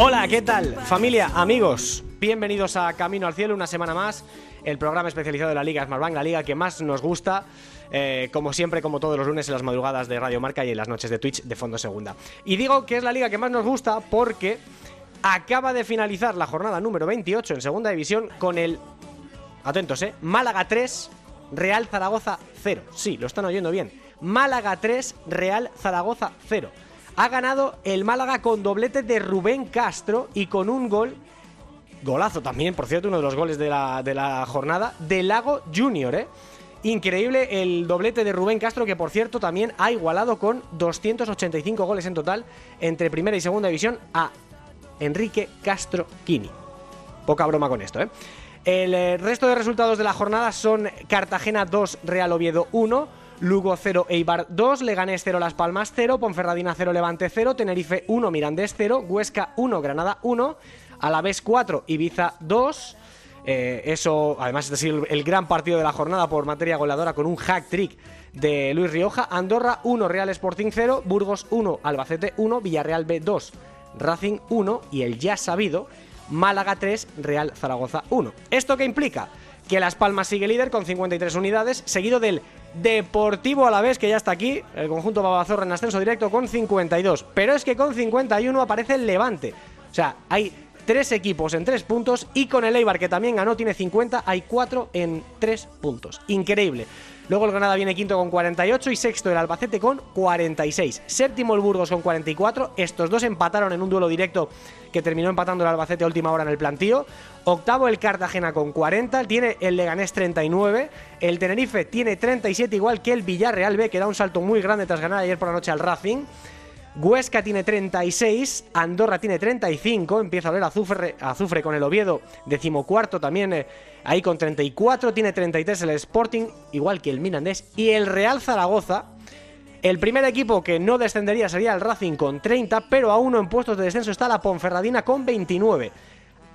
Hola, ¿qué tal? Familia, amigos, bienvenidos a Camino al Cielo, una semana más, el programa especializado de la Liga Smartbank, la liga que más nos gusta, eh, como siempre, como todos los lunes en las madrugadas de Radio Marca y en las noches de Twitch de Fondo Segunda. Y digo que es la liga que más nos gusta porque acaba de finalizar la jornada número 28 en Segunda División con el, atentos, eh, Málaga 3, Real Zaragoza 0. Sí, lo están oyendo bien. Málaga 3, Real Zaragoza 0. Ha ganado el Málaga con doblete de Rubén Castro y con un gol, golazo también, por cierto, uno de los goles de la, de la jornada, de Lago Junior, ¿eh? Increíble el doblete de Rubén Castro, que por cierto también ha igualado con 285 goles en total entre primera y segunda división a Enrique Castro Quini. Poca broma con esto, ¿eh? El eh, resto de resultados de la jornada son Cartagena 2, Real Oviedo 1, Lugo 0, Eibar 2, Leganés 0, Las Palmas 0, Ponferradina 0, Levante 0, Tenerife 1, Mirandés 0, Huesca 1, Granada 1, Alavés 4, Ibiza 2. Eh, eso, además, este ha sido el, gran partido de la jornada por materia goleadora con un hack trick de Luis Rioja. Andorra 1, Real Sporting 0, Burgos 1, Albacete 1, Villarreal B 2, Racing 1 y el ya sabido Málaga 3, Real Zaragoza 1. ¿Esto qué implica? Que Las Palmas sigue líder con 53 unidades, seguido del Deportivo Alavés, que ya está aquí, el conjunto Babazorra en ascenso directo con 52. Pero es que con 51 aparece el Levante. O sea, hay tres equipos en tres puntos y con el Eibar, que también ganó, tiene 50, hay cuatro en tres puntos. Increíble. Luego el Granada viene quinto con 48 y sexto el Albacete con 46. Séptimo el Burgos con 44. Estos dos empataron en un duelo directo que terminó empatando el Albacete a última hora en el plantío. Octavo el Cartagena con 40. Tiene el Leganés 39. El Tenerife tiene 37 igual que el Villarreal B que da un salto muy grande tras ganar ayer por la noche al Racing. Huesca tiene 36, Andorra tiene 35, empieza a oler azufre, azufre con el Oviedo, decimocuarto también eh, ahí con 34, tiene 33 el Sporting, igual que el Mirandés, y el Real Zaragoza, el primer equipo que no descendería sería el Racing con 30, pero a uno en puestos de descenso está la Ponferradina con 29.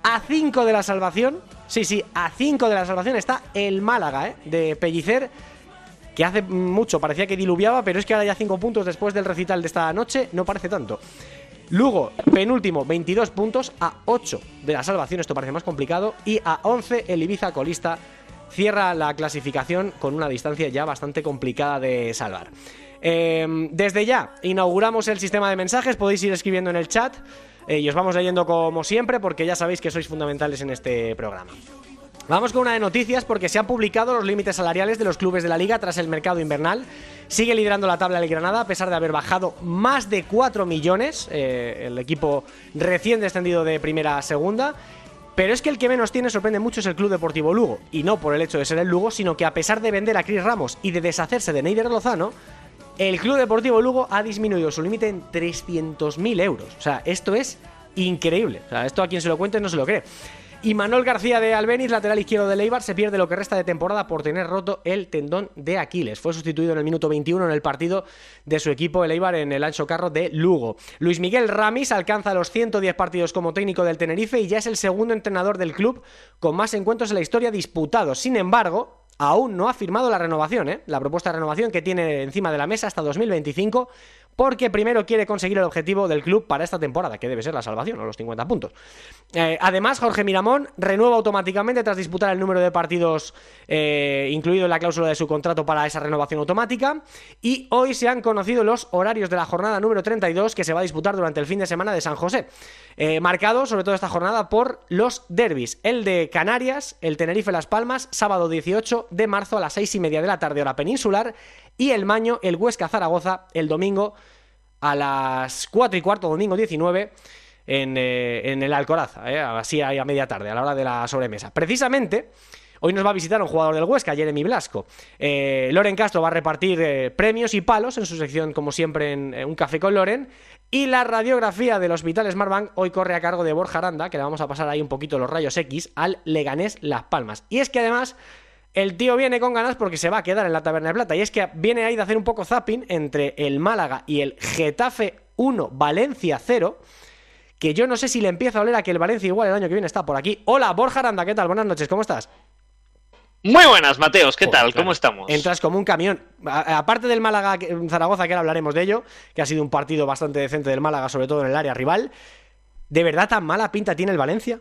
A 5 de la salvación, sí, sí, a 5 de la salvación está el Málaga, ¿eh? de Pellicer, que hace mucho parecía que diluviaba, pero es que ahora ya 5 puntos después del recital de esta noche no parece tanto. Lugo, penúltimo, 22 puntos a 8 de la salvación, esto parece más complicado, y a 11 el Ibiza colista cierra la clasificación con una distancia ya bastante complicada de salvar. Eh, desde ya inauguramos el sistema de mensajes, podéis ir escribiendo en el chat eh, y os vamos leyendo como siempre porque ya sabéis que sois fundamentales en este programa. Vamos con una de noticias porque se han publicado los límites salariales de los clubes de la liga tras el mercado invernal. Sigue liderando la tabla el Granada a pesar de haber bajado más de 4 millones, eh, el equipo recién descendido de primera a segunda. Pero es que el que menos tiene sorprende mucho es el Club Deportivo Lugo. Y no por el hecho de ser el Lugo, sino que a pesar de vender a Cris Ramos y de deshacerse de Neider Lozano, el Club Deportivo Lugo ha disminuido su límite en 300.000 euros. O sea, esto es increíble. O sea, esto a quien se lo cuente no se lo cree. Y Manuel García de Albeniz, lateral izquierdo de Leibar, se pierde lo que resta de temporada por tener roto el tendón de Aquiles. Fue sustituido en el minuto 21 en el partido de su equipo, el Eibar, en el ancho carro de Lugo. Luis Miguel Ramis alcanza los 110 partidos como técnico del Tenerife y ya es el segundo entrenador del club con más encuentros en la historia disputados. Sin embargo, aún no ha firmado la renovación, ¿eh? la propuesta de renovación que tiene encima de la mesa hasta 2025 porque primero quiere conseguir el objetivo del club para esta temporada, que debe ser la salvación, o los 50 puntos. Eh, además, Jorge Miramón renueva automáticamente tras disputar el número de partidos eh, incluido en la cláusula de su contrato para esa renovación automática. Y hoy se han conocido los horarios de la jornada número 32 que se va a disputar durante el fin de semana de San José. Eh, marcado, sobre todo esta jornada, por los derbis. El de Canarias, el Tenerife Las Palmas, sábado 18 de marzo a las 6 y media de la tarde, hora peninsular. Y el Maño, el Huesca Zaragoza, el domingo a las 4 y cuarto, domingo 19, en, eh, en el Alcoraza, eh, así a media tarde, a la hora de la sobremesa. Precisamente, Hoy nos va a visitar un jugador del Huesca, Jeremy Blasco. Eh, Loren Castro va a repartir eh, premios y palos en su sección, como siempre, en Un Café con Loren. Y la radiografía del Hospital Smartbank hoy corre a cargo de Borja Aranda, que le vamos a pasar ahí un poquito los rayos X, al Leganés Las Palmas. Y es que además el tío viene con ganas porque se va a quedar en la Taberna de Plata. Y es que viene ahí de hacer un poco zapping entre el Málaga y el Getafe 1, Valencia 0. Que yo no sé si le empieza a oler a que el Valencia igual el año que viene está por aquí. Hola, Borja Aranda, ¿qué tal? Buenas noches, ¿cómo estás? Muy buenas, Mateos, ¿qué tal? ¿Cómo estamos? Entras como un camión. aparte del Málaga Zaragoza, que ahora hablaremos de ello, que ha sido un partido bastante decente del Málaga, sobre todo en el área rival. ¿De verdad tan mala pinta tiene el Valencia?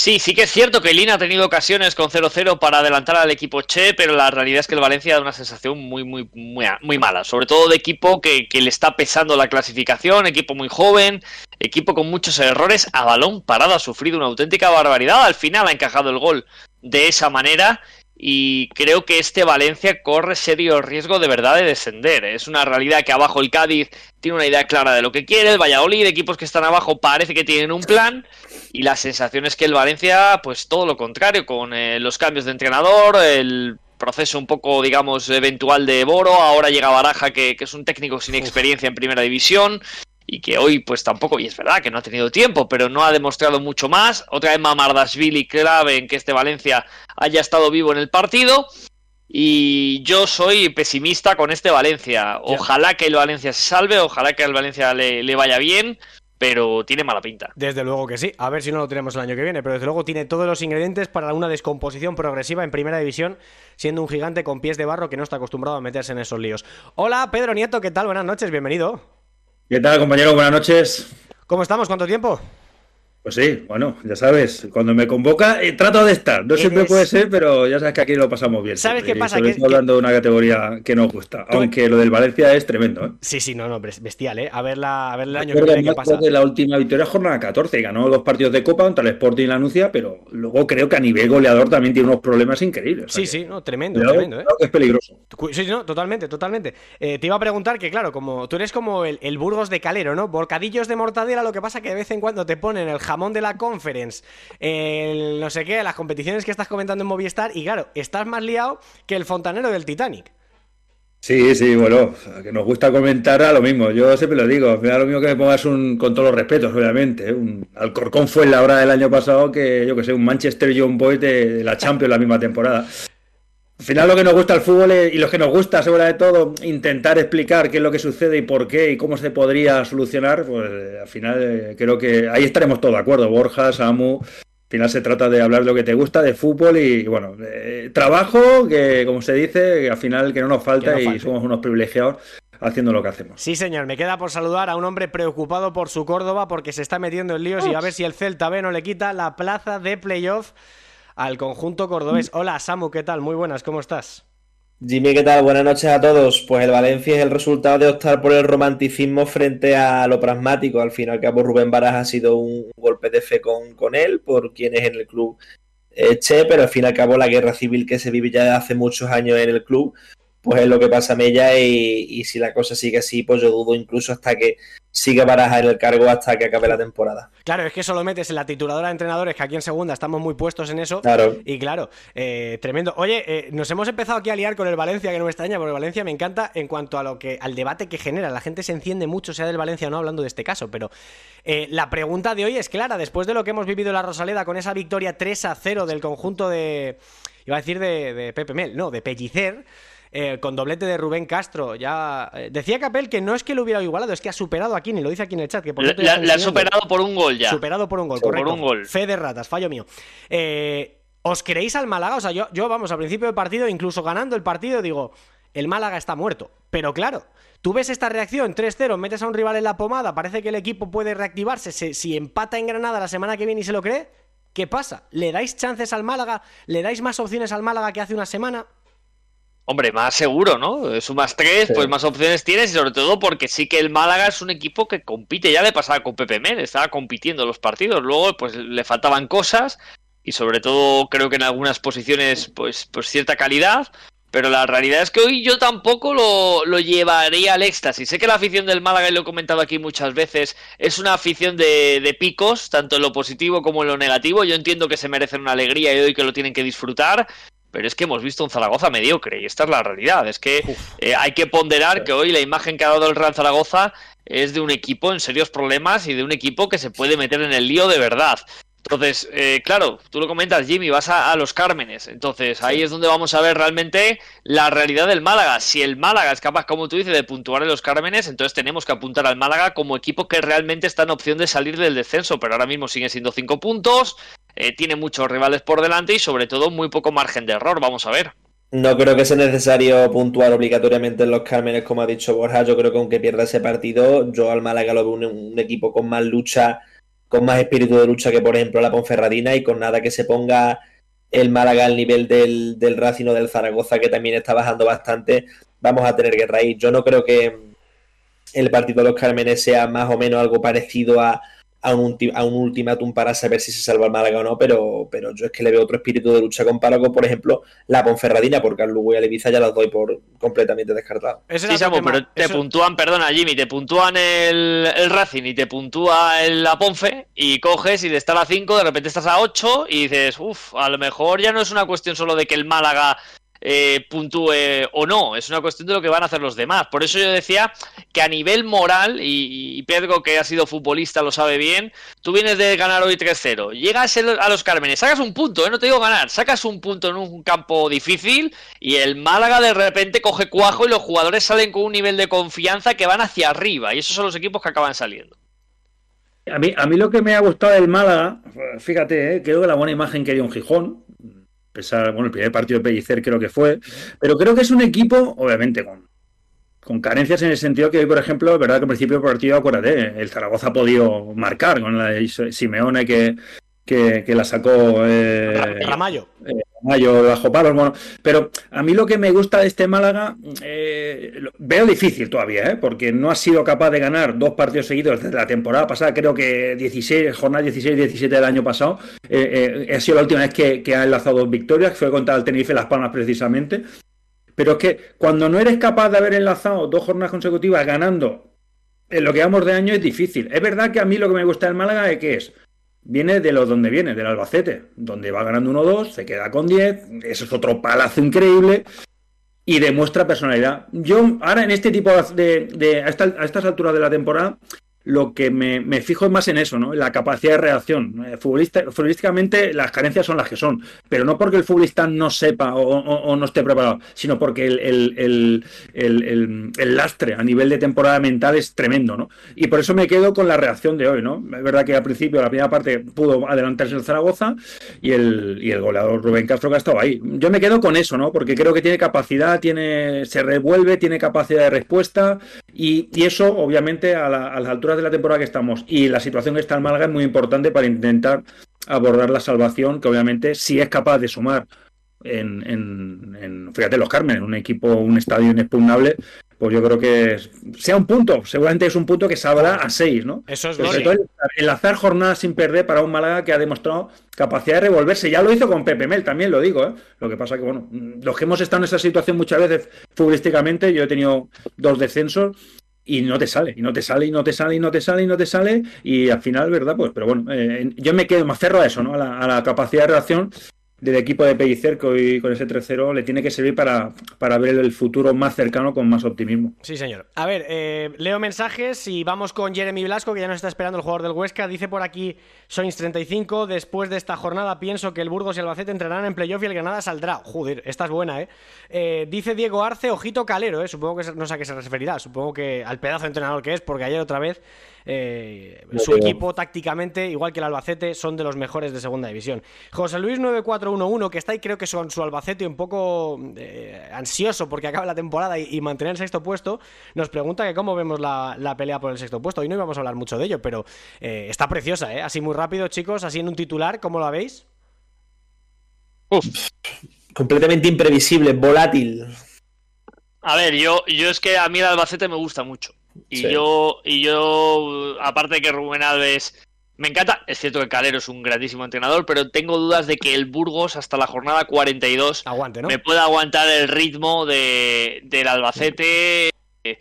Sí, sí que es cierto que Lina ha tenido ocasiones con 0-0 para adelantar al equipo Che, pero la realidad es que el Valencia da una sensación muy, muy, muy, muy mala. Sobre todo de equipo que, que, le está pesando la clasificación, equipo muy joven, equipo con muchos errores. A balón parado ha sufrido una auténtica barbaridad. Al final ha encajado el gol de esa manera y creo que este Valencia corre serio riesgo de verdad de descender. Es una realidad que abajo el Cádiz tiene una idea clara de lo que quiere, el Valladolid, equipos que están abajo parece que tienen un plan y la sensación es que el Valencia, pues todo lo contrario, con eh, los cambios de entrenador, el proceso un poco, digamos, eventual de Boro, ahora llega Baraja, que, que es un técnico sin experiencia en primera división, y que hoy pues tampoco, y es verdad que no ha tenido tiempo, pero no ha demostrado mucho más. Otra vez Mamardashvili clave en que este Valencia haya estado vivo en el partido. Y yo soy pesimista con este Valencia. Ojalá que el Valencia se salve, ojalá que al Valencia le, le, vaya bien, pero tiene mala pinta. Desde luego que sí. A ver si no lo tenemos el año que viene, pero desde luego tiene todos los ingredientes para una descomposición progresiva en primera división, siendo un gigante con pies de barro que no está acostumbrado a meterse en esos líos. Hola, Pedro Nieto, ¿qué tal? Buenas noches, bienvenido. ¿Qué tal, compañero? Buenas noches. ¿Cómo estamos? ¿Cuánto tiempo? Pues sí, bueno, ya sabes, cuando me convoca eh, trato de estar. No siempre puede ser, pero ya sabes que aquí lo pasamos bien. ¿Sabes qué pasa? Que, hablando de una categoría que nos gusta, aunque lo del Valencia es tremendo. ¿eh? Sí, sí, no, no, bestial, ¿eh? A ver, la, a ver el año que viene qué pasa. de la última victoria jornada 14, ganó dos partidos de Copa contra el Sporting y la Anuncia, pero luego creo que a nivel goleador también tiene unos problemas increíbles. Sí, sí, no, tremendo, tremendo, ¿eh? Que es peligroso. Sí, no, totalmente, totalmente. Eh, te iba a preguntar que, claro, como tú eres como el, el Burgos de Calero, ¿no? Borcadillos de mortadela, lo que pasa que de vez en cuando te ponen el jamón de la conferencia el no sé qué, las competiciones que estás comentando en Movistar, y claro, estás más liado que el fontanero del Titanic. Sí, sí, bueno, que nos gusta comentar a lo mismo. Yo siempre lo digo, me lo mismo que me pongas un, con todos los respetos, obviamente. ¿eh? Un Alcorcón fue en la hora del año pasado que, yo que sé, un Manchester John Boy de, la Champions la misma temporada. Al final lo que nos gusta el fútbol y lo que nos gusta, sobre de todo, intentar explicar qué es lo que sucede y por qué y cómo se podría solucionar, pues eh, al final eh, creo que ahí estaremos todos de acuerdo. Borja, Samu, al final se trata de hablar de lo que te gusta, de fútbol y, bueno, trabajo, que como se dice, al final que no nos falta y somos unos privilegiados haciendo lo que hacemos. Sí, señor, me queda por saludar a un hombre preocupado por su Córdoba porque se está metiendo en líos y a ver si el Celta B no le quita la plaza de playoff al conjunto cordobés. Hola Samu, ¿qué tal? Muy buenas, ¿cómo estás? Jimmy, ¿qué tal? Buenas noches a todos. Pues el Valencia es el resultado de optar por el romanticismo frente a lo pragmático. Al fin y al cabo, Rubén Baras ha sido un golpe de fe con, con él, por quienes en el club Che, pero al fin y al cabo la guerra civil que se vive ya hace muchos años en el club, pues es lo que pasa a Mella y si la cosa sigue así, pues yo dudo incluso hasta que sigue Baraja en el cargo hasta que acabe la temporada. Claro, es que eso lo metes en la tituladora de entrenadores, que aquí en segunda estamos muy puestos en eso. Claro. Y claro, eh, tremendo. Oye, eh, nos hemos empezado aquí a liar con el Valencia, que no me extraña, porque Valencia me encanta en cuanto a lo que, al debate que genera. La gente se enciende mucho, sea del Valencia o no, hablando de este caso. Pero eh, la pregunta de hoy es clara, después de lo que hemos vivido en la Rosaleda con esa victoria 3 a 0 del conjunto de. Iba a decir de, de Pepe Mel, no, de Pellicer. Eh, con doblete de Rubén Castro. Ya eh, decía Capel que no es que lo hubiera igualado, es que ha superado aquí, ni lo dice aquí en el chat. Que por la, ha superado por un gol ya. Superado por un gol, correcto. Por un gol. Fe de ratas, fallo mío. Eh, ¿Os creéis al Málaga? O sea, yo, yo, vamos, al principio del partido, incluso ganando el partido, digo, el Málaga está muerto. Pero claro, tú ves esta reacción, 3-0, metes a un rival en la pomada, parece que el equipo puede reactivarse. Si empata en Granada la semana que viene y se lo cree, ¿qué pasa? ¿Le dais chances al Málaga? ¿Le dais más opciones al Málaga que hace una semana? Hombre, más seguro, ¿no? Sumas tres, pues más opciones tienes y sobre todo porque sí que el Málaga es un equipo que compite, ya le pasaba con Pepe Mel, estaba compitiendo los partidos, luego pues le faltaban cosas y sobre todo creo que en algunas posiciones pues, pues cierta calidad, pero la realidad es que hoy yo tampoco lo, lo, llevaría al éxtasis. Sé que la afición del Málaga, y lo he comentado aquí muchas veces, es una afición de, de, picos, tanto en lo positivo como en lo negativo. Yo entiendo que se merecen una alegría y hoy que lo tienen que disfrutar. Pero es que hemos visto un Zaragoza mediocre y esta es la realidad. Es que eh, hay que ponderar que hoy la imagen que ha dado el Real Zaragoza es de un equipo en serios problemas y de un equipo que se puede meter en el lío de verdad. Entonces, eh, claro, tú lo comentas, Jimmy, vas a, a, los Cármenes. Entonces, ahí es donde vamos a ver realmente la realidad del Málaga. Si el Málaga es capaz, como tú dices, de puntuar en los Cármenes, entonces tenemos que apuntar al Málaga como equipo que realmente está en opción de salir del descenso. Pero ahora mismo sigue siendo cinco puntos, eh, tiene muchos rivales por delante y sobre todo muy poco margen de error. Vamos a ver. No creo que sea necesario puntuar obligatoriamente en los Cármenes, como ha dicho Borja. Yo creo que aunque pierda ese partido, yo al Málaga lo veo un, equipo con más lucha con más espíritu de lucha que, por ejemplo, la Ponferradina y con nada que se ponga el Málaga al nivel del, del Racing del Zaragoza, que también está bajando bastante, vamos a tener guerra ahí. Yo no creo que el partido de los Cármenes sea más o menos algo parecido a, a un, a un ultimátum para saber si se salva el Málaga o no, pero, pero yo es que le veo otro espíritu de lucha comparado con, por ejemplo, la Ponferradina, porque al Lugo y al Ibiza ya los doy por completamente descartado. Sí, Samu, pero te Eso... puntúan, perdona Jimmy, te puntúan el, el, Racing y te puntúa el, la Ponfe y coges y de estar a 5 de repente estás a 8 y dices, uff, a lo mejor ya no es una cuestión solo de que el Málaga eh, puntúe o no, es una cuestión de lo que van a hacer los demás. Por eso yo decía que a nivel moral, y, Pedro que ha sido futbolista lo sabe bien, tú vienes de ganar hoy 3-0, llegas a los Cármenes, sacas un punto, ¿eh? no te digo ganar, sacas un punto en un campo difícil y el Málaga de repente coge cuajo y los jugadores salen con un nivel de confianza que van hacia arriba y esos son los equipos que acaban saliendo. A mí, a mí lo que me ha gustado del Málaga, fíjate, ¿eh? creo que la buena imagen que dio un Gijón, pesar, bueno, el primer partido de Pellicer creo que fue, pero creo que es un equipo, obviamente, con, con carencias en el sentido que hoy, por ejemplo, es verdad que al principio del partido, acuérdate, el Zaragoza ha podido marcar con la de Simeone que, que, que la sacó eh, Ramallo. Eh, Ramallo bajo palos, bueno, pero a mí lo que me gusta de este Málaga, eh, veo difícil todavía, ¿eh? porque no ha sido capaz de ganar dos partidos seguidos desde la temporada pasada, creo que 16, jornada 16-17 del año pasado, ha sido la última vez que, que, ha enlazado dos victorias, que fue contra el Tenerife Las Palmas precisamente, pero es que cuando no eres capaz de haber enlazado dos jornadas consecutivas ganando en lo que vamos de año es difícil. Es verdad que a mí lo que me gusta del Málaga es que es viene de lo donde viene, del Albacete, donde va ganando 1-2, se queda con 10, eso es otro palazo increíble y demuestra personalidad. Yo ahora en este tipo de, de a, a, estas alturas de la temporada, lo que me, me, fijo más en eso, ¿no? En la capacidad de reacción. Eh, futbolista, futbolísticamente las carencias son las que son, pero no porque el futbolista no sepa o, o, o no esté preparado, sino porque el, el, el, el, lastre a nivel de temporada mental es tremendo, ¿no? Y por eso me quedo con la reacción de hoy, ¿no? Es verdad que al principio, la primera parte, pudo adelantarse el Zaragoza y el, y el goleador Rubén Castro que ha estado ahí. Yo me quedo con eso, ¿no? Porque creo que tiene capacidad, tiene, se revuelve, tiene capacidad de respuesta y, y eso, obviamente, a, la, a las alturas de la temporada que estamos y la situación que está en Málaga es muy importante para intentar abordar la salvación, que obviamente si es capaz de sumar en, en, en fíjate, los Carmen, un equipo, un estadio inexpugnable, pues yo creo que sea un punto, seguramente es un punto que salvará a seis, ¿no? Eso es Pero sobre todo enlazar jornadas sin perder para un Málaga que ha demostrado capacidad de revolverse. Ya lo hizo con Pepe Mel, también lo digo, ¿eh? Lo que pasa que, bueno, los que hemos estado en esa situación muchas veces futbolísticamente, yo he tenido dos descensos y no te sale, y no te sale, y no te sale, y no te sale, y no te sale, y al final, ¿verdad? Pues, pero bueno, eh, yo me quedo más cerro a eso, ¿no? A la, a la capacidad de reacción del equipo de Pellicer que hoy con ese 3-0 le tiene que servir para, para, ver el futuro más cercano con más optimismo. Sí, señor. A ver, eh, leo mensajes y vamos con Jeremy Blasco, que ya nos está esperando el jugador del Huesca. Dice por aquí Soins35, después de esta jornada pienso que el Burgos y el Albacete entrarán en playoff y el Granada saldrá. Joder, esta es buena, ¿eh? eh dice Diego Arce, ojito calero, ¿eh? Supongo que no sé a qué se referirá, supongo que al pedazo de entrenador que es, porque ayer otra vez eh, su equipo tácticamente, igual que el Albacete, son de los mejores de segunda división. José Luis 9411, que está ahí, creo que son su Albacete un poco eh, ansioso porque acaba la temporada y, y, mantener el sexto puesto, nos pregunta que cómo vemos la, la, pelea por el sexto puesto. Hoy no íbamos a hablar mucho de ello, pero eh, está preciosa, ¿eh? Así muy rápido, chicos, así en un titular, ¿cómo lo veis? Uf. Completamente imprevisible, volátil. A ver, yo, yo es que a mí el Albacete me gusta mucho. Y sí. yo, y yo, aparte de que Rubén Alves Me encanta, es cierto que Calero es un grandísimo entrenador, pero tengo dudas de que el Burgos hasta la jornada 42 Aguante, ¿no? me pueda aguantar el ritmo de, del Albacete, eh,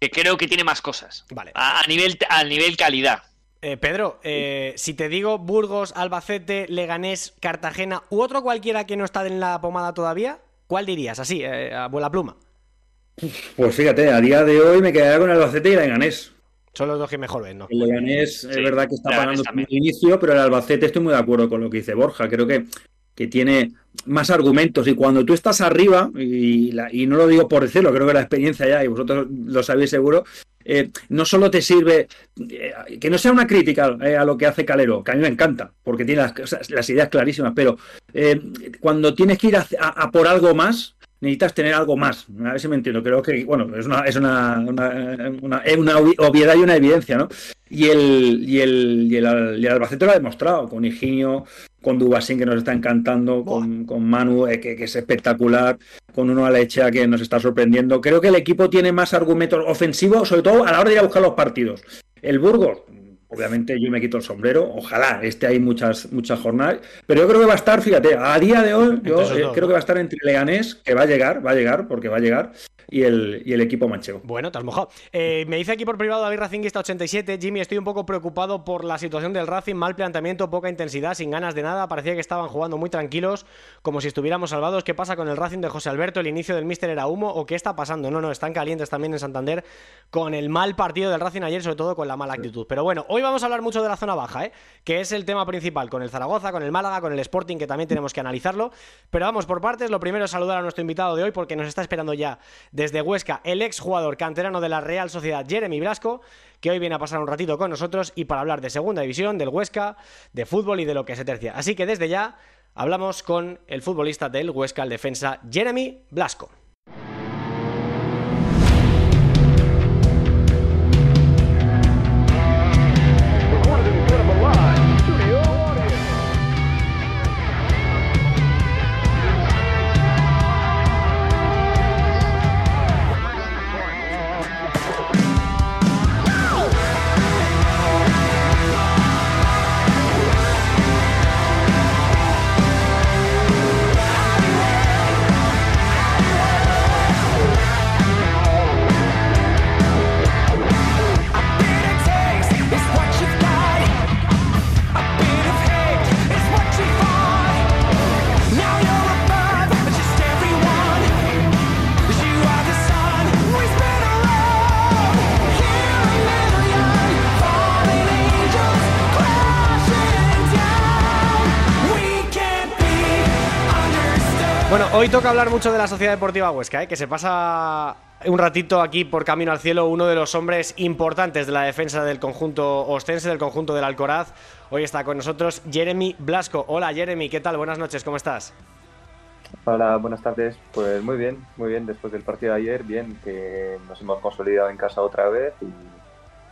que creo que tiene más cosas. Vale. A, a nivel, a nivel calidad. Eh, Pedro, eh, si te digo Burgos, Albacete, Leganés, Cartagena u otro cualquiera que no está en la pomada todavía, ¿cuál dirías? Así, eh, a vuela pluma. Pues fíjate, a día de hoy me quedaría con el Albacete y el Leganés. Son los dos que mejor ven, ¿no? El Leganés es verdad que está también. el inicio, pero el Albacete estoy muy de acuerdo con lo que dice Borja. Creo que, que tiene más argumentos y cuando tú estás arriba, y, la- y no lo digo por decirlo, creo que la experiencia ya, y vosotros lo sabéis seguro, eh, no solo te sirve, eh, que no sea una crítica eh, a lo que hace Calero, que a mí me encanta, porque tiene las, ideas clarísimas, pero eh, cuando tienes que ir a, a- a por algo más, necesitas tener algo más. A ver si me entiendo. Creo que, bueno, es una, es una, una, obviedad y una evidencia, ¿no? Y el, y el, y el, y el Albacete lo ha demostrado, con Higinio, con Dubasín, que nos está encantando, con, con Manu, eh, que, que es espectacular, con uno Alechea que nos está sorprendiendo. Creo que el equipo tiene más argumentos ofensivos, sobre todo a la hora de ir a buscar los partidos. El Burgos, obviamente yo me quito el sombrero, ojalá esté ahí muchas, muchas jornadas, pero yo creo que va a estar, fíjate, a día de hoy, yo eh, creo ¿no? que va a estar entre Leganés, que va a llegar, va a llegar, porque va a llegar, y el, y el equipo manchego. Bueno, te has mojado. Eh, me dice aquí por privado David Racinguista 87, Jimmy, estoy un poco preocupado por la situación del Racing, mal planteamiento, poca intensidad, sin ganas de nada, parecía que estaban jugando muy tranquilos, como si estuviéramos salvados. ¿Qué pasa con el Racing de José Alberto? ¿El inicio del Mister era humo o qué está pasando? No, no, están calientes también en Santander con el mal partido del Racing ayer, sobre todo con la mala actitud. Pero bueno, hoy vamos a hablar mucho de la zona baja, ¿eh? que es el tema principal, con el Zaragoza, con el Málaga, con el Sporting, que también tenemos que analizarlo. Pero vamos por partes, lo primero es saludar a nuestro invitado de hoy, porque nos está esperando ya desde Huesca el exjugador canterano de la Real Sociedad, Jeremy Blasco, que hoy viene a pasar un ratito con nosotros y para hablar de segunda división, del Huesca, de fútbol y de lo que se tercia. Así que desde ya hablamos con el futbolista del Huesca, el defensa Jeremy Blasco. Bueno, hoy toca hablar mucho de la Sociedad Deportiva Huesca, ¿eh? que se pasa un ratito aquí por Camino al Cielo, uno de los hombres importantes de la defensa del conjunto ostense, del conjunto del Alcoraz. Hoy está con nosotros Jeremy Blasco. Hola Jeremy, ¿qué tal? Buenas noches, ¿cómo estás? Hola, buenas tardes. Pues muy bien, muy bien. Después del partido de ayer, bien, que nos hemos consolidado en casa otra vez y,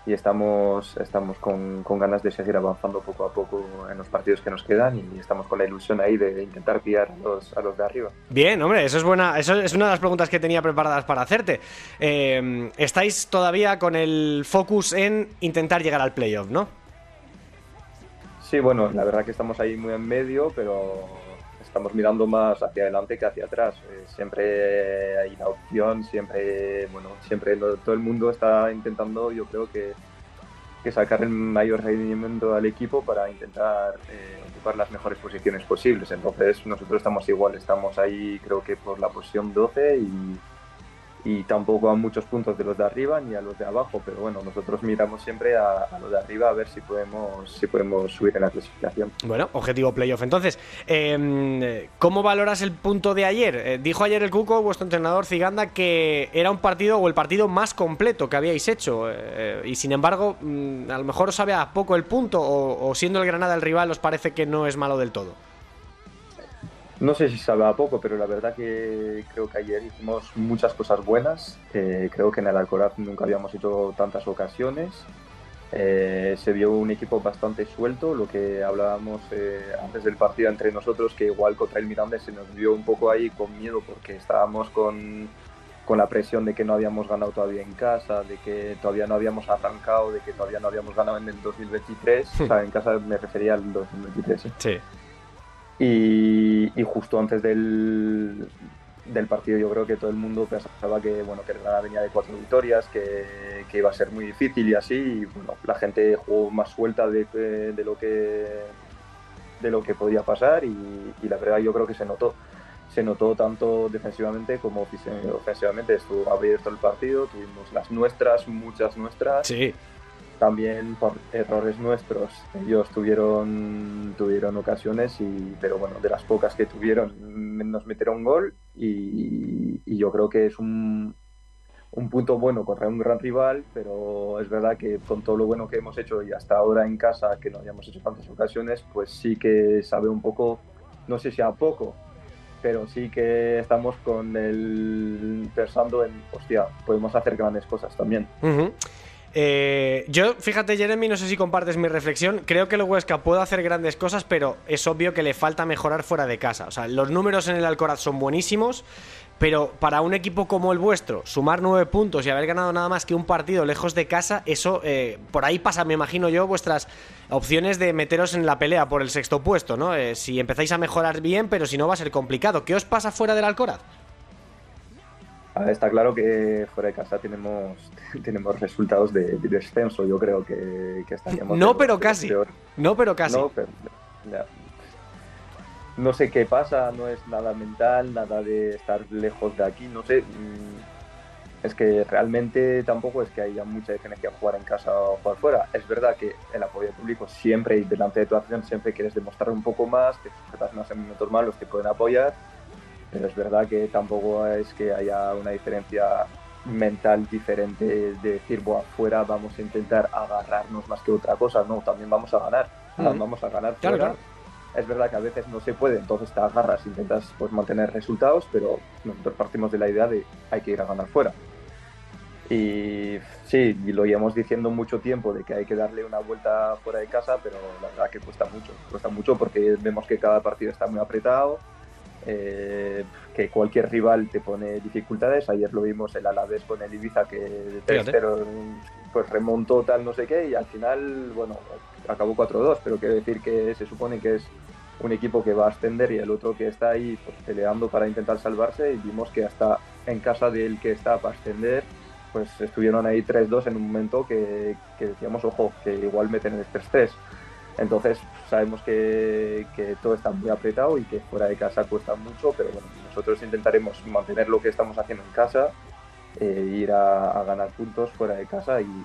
y estamos, estamos con, con ganas de seguir avanzando poco a poco en los partidos que nos quedan y estamos con la ilusión ahí de intentar pillar a los, a los de arriba. Bien, hombre, eso es buena, eso es una de las preguntas que tenía preparadas para hacerte. Eh, estáis todavía con el focus en intentar llegar al playoff, ¿no? Sí, bueno, la verdad que estamos ahí muy en medio, pero estamos mirando más hacia adelante que hacia atrás. Eh, siempre hay la opción, siempre, bueno, siempre todo el mundo está intentando, yo creo que, que sacar el mayor rendimiento al equipo para intentar eh, ocupar las mejores posiciones posibles. Entonces nosotros estamos igual, estamos ahí creo que por la posición 12 y, y tampoco a muchos puntos de los de arriba ni a los de abajo, pero bueno, nosotros miramos siempre a, los de arriba a ver si podemos, si podemos subir en la clasificación. Bueno, objetivo playoff. Entonces, eh, ¿cómo valoras el punto de ayer? Eh, dijo ayer el Cuco, vuestro entrenador Ciganda, que era un partido o el partido más completo que habíais hecho. eh, y sin embargo, mm, a lo mejor os sabe a poco el punto, o, o siendo el Granada el rival, os parece que no es malo del todo. No sé si sabe a poco, pero la verdad que creo que ayer hicimos muchas cosas buenas. Eh, creo que en el Alcoraz nunca habíamos hecho tantas ocasiones. Eh, se vio un equipo bastante suelto, lo que hablábamos eh, antes del partido entre nosotros, que igual contra el Miranda se nos vio un poco ahí con miedo porque estábamos con, con la presión de que no habíamos ganado todavía en casa, de que todavía no habíamos arrancado, de que todavía no habíamos ganado en el 2023. o sea, en casa me refería al 2023. ¿eh? Sí. Y, y justo antes del, del partido yo creo que todo el mundo pensaba que bueno que el Granada venía de cuatro victorias, que, que, iba a ser muy difícil y así. Y bueno, la gente jugó más suelta de, de lo que de lo que podía pasar y, y, la verdad yo creo que se notó. Se notó tanto defensivamente como ofensivamente. Estuvo abierto el partido, tuvimos las nuestras, muchas nuestras. Sí también por errores nuestros. Ellos tuvieron, tuvieron ocasiones, y, pero bueno, de las pocas que tuvieron nos metieron gol y, yo creo que es un, un, punto bueno contra un gran rival, pero es verdad que con todo lo bueno que hemos hecho y hasta ahora en casa, que no hayamos hecho tantas ocasiones, pues sí que sabe un poco, no sé si a poco, pero sí que estamos con el pensando en, hostia, podemos hacer grandes cosas también. Uh. Eh, yo, fíjate, Jeremy, no sé si compartes mi reflexión. Creo que el Huesca puede hacer grandes cosas, pero es obvio que le falta mejorar fuera de casa. O sea, los números en el Alcoraz son buenísimos, pero para un equipo como el vuestro, sumar nueve puntos y haber ganado nada más que un partido lejos de casa, eso eh, por ahí pasa, me imagino yo, vuestras opciones de meteros en la pelea por el sexto puesto, ¿no? Eh, si empezáis a mejorar bien, pero si no va a ser complicado. ¿Qué os pasa fuera del Alcoraz? Está claro que fuera de casa tenemos, tenemos resultados de, de descenso. Yo creo que, que estaríamos. No, pero casi. Peor. No, pero casi. No, pero, ya. no, sé qué pasa, no es nada mental, nada de estar lejos de aquí, no sé. Es que realmente tampoco es que haya mucha diferencia jugar en casa o jugar fuera. Es verdad que el apoyo público siempre y delante de tu acción siempre quieres demostrar un poco más, que estás más en momentos malos te pueden apoyar pero es verdad que tampoco es que haya una diferencia mental diferente de decir, bueno, afuera vamos a intentar agarrarnos más que otra cosa, no, también vamos a ganar, mm. vamos a ganar claro, fuera. claro. Es verdad que a veces no se puede, entonces te agarras, intentas pues, mantener resultados, pero nosotros partimos de la idea de hay que ir a ganar fuera. Y sí, y lo llevamos diciendo mucho tiempo de que hay que darle una vuelta fuera de casa, pero la verdad que cuesta mucho, cuesta mucho porque vemos que cada partido está muy apretado, eh, que cualquier rival te pone dificultades. Ayer lo vimos el Alavés con el Ibiza que 3-0 pues remontó tal no sé qué y al final, bueno, acabó 4-2, pero quiero decir que se supone que es un equipo que va a ascender y el otro que está ahí pues, peleando para intentar salvarse y vimos que hasta en casa del que está para ascender pues estuvieron ahí 3-2 en un momento que, que decíamos, ojo, que igual meten el 3-3. Entonces sabemos que, todo está muy apretado y que fuera de casa cuesta mucho, pero bueno, nosotros intentaremos mantener lo que estamos haciendo en casa, eh, ir a, a, ganar puntos fuera de casa y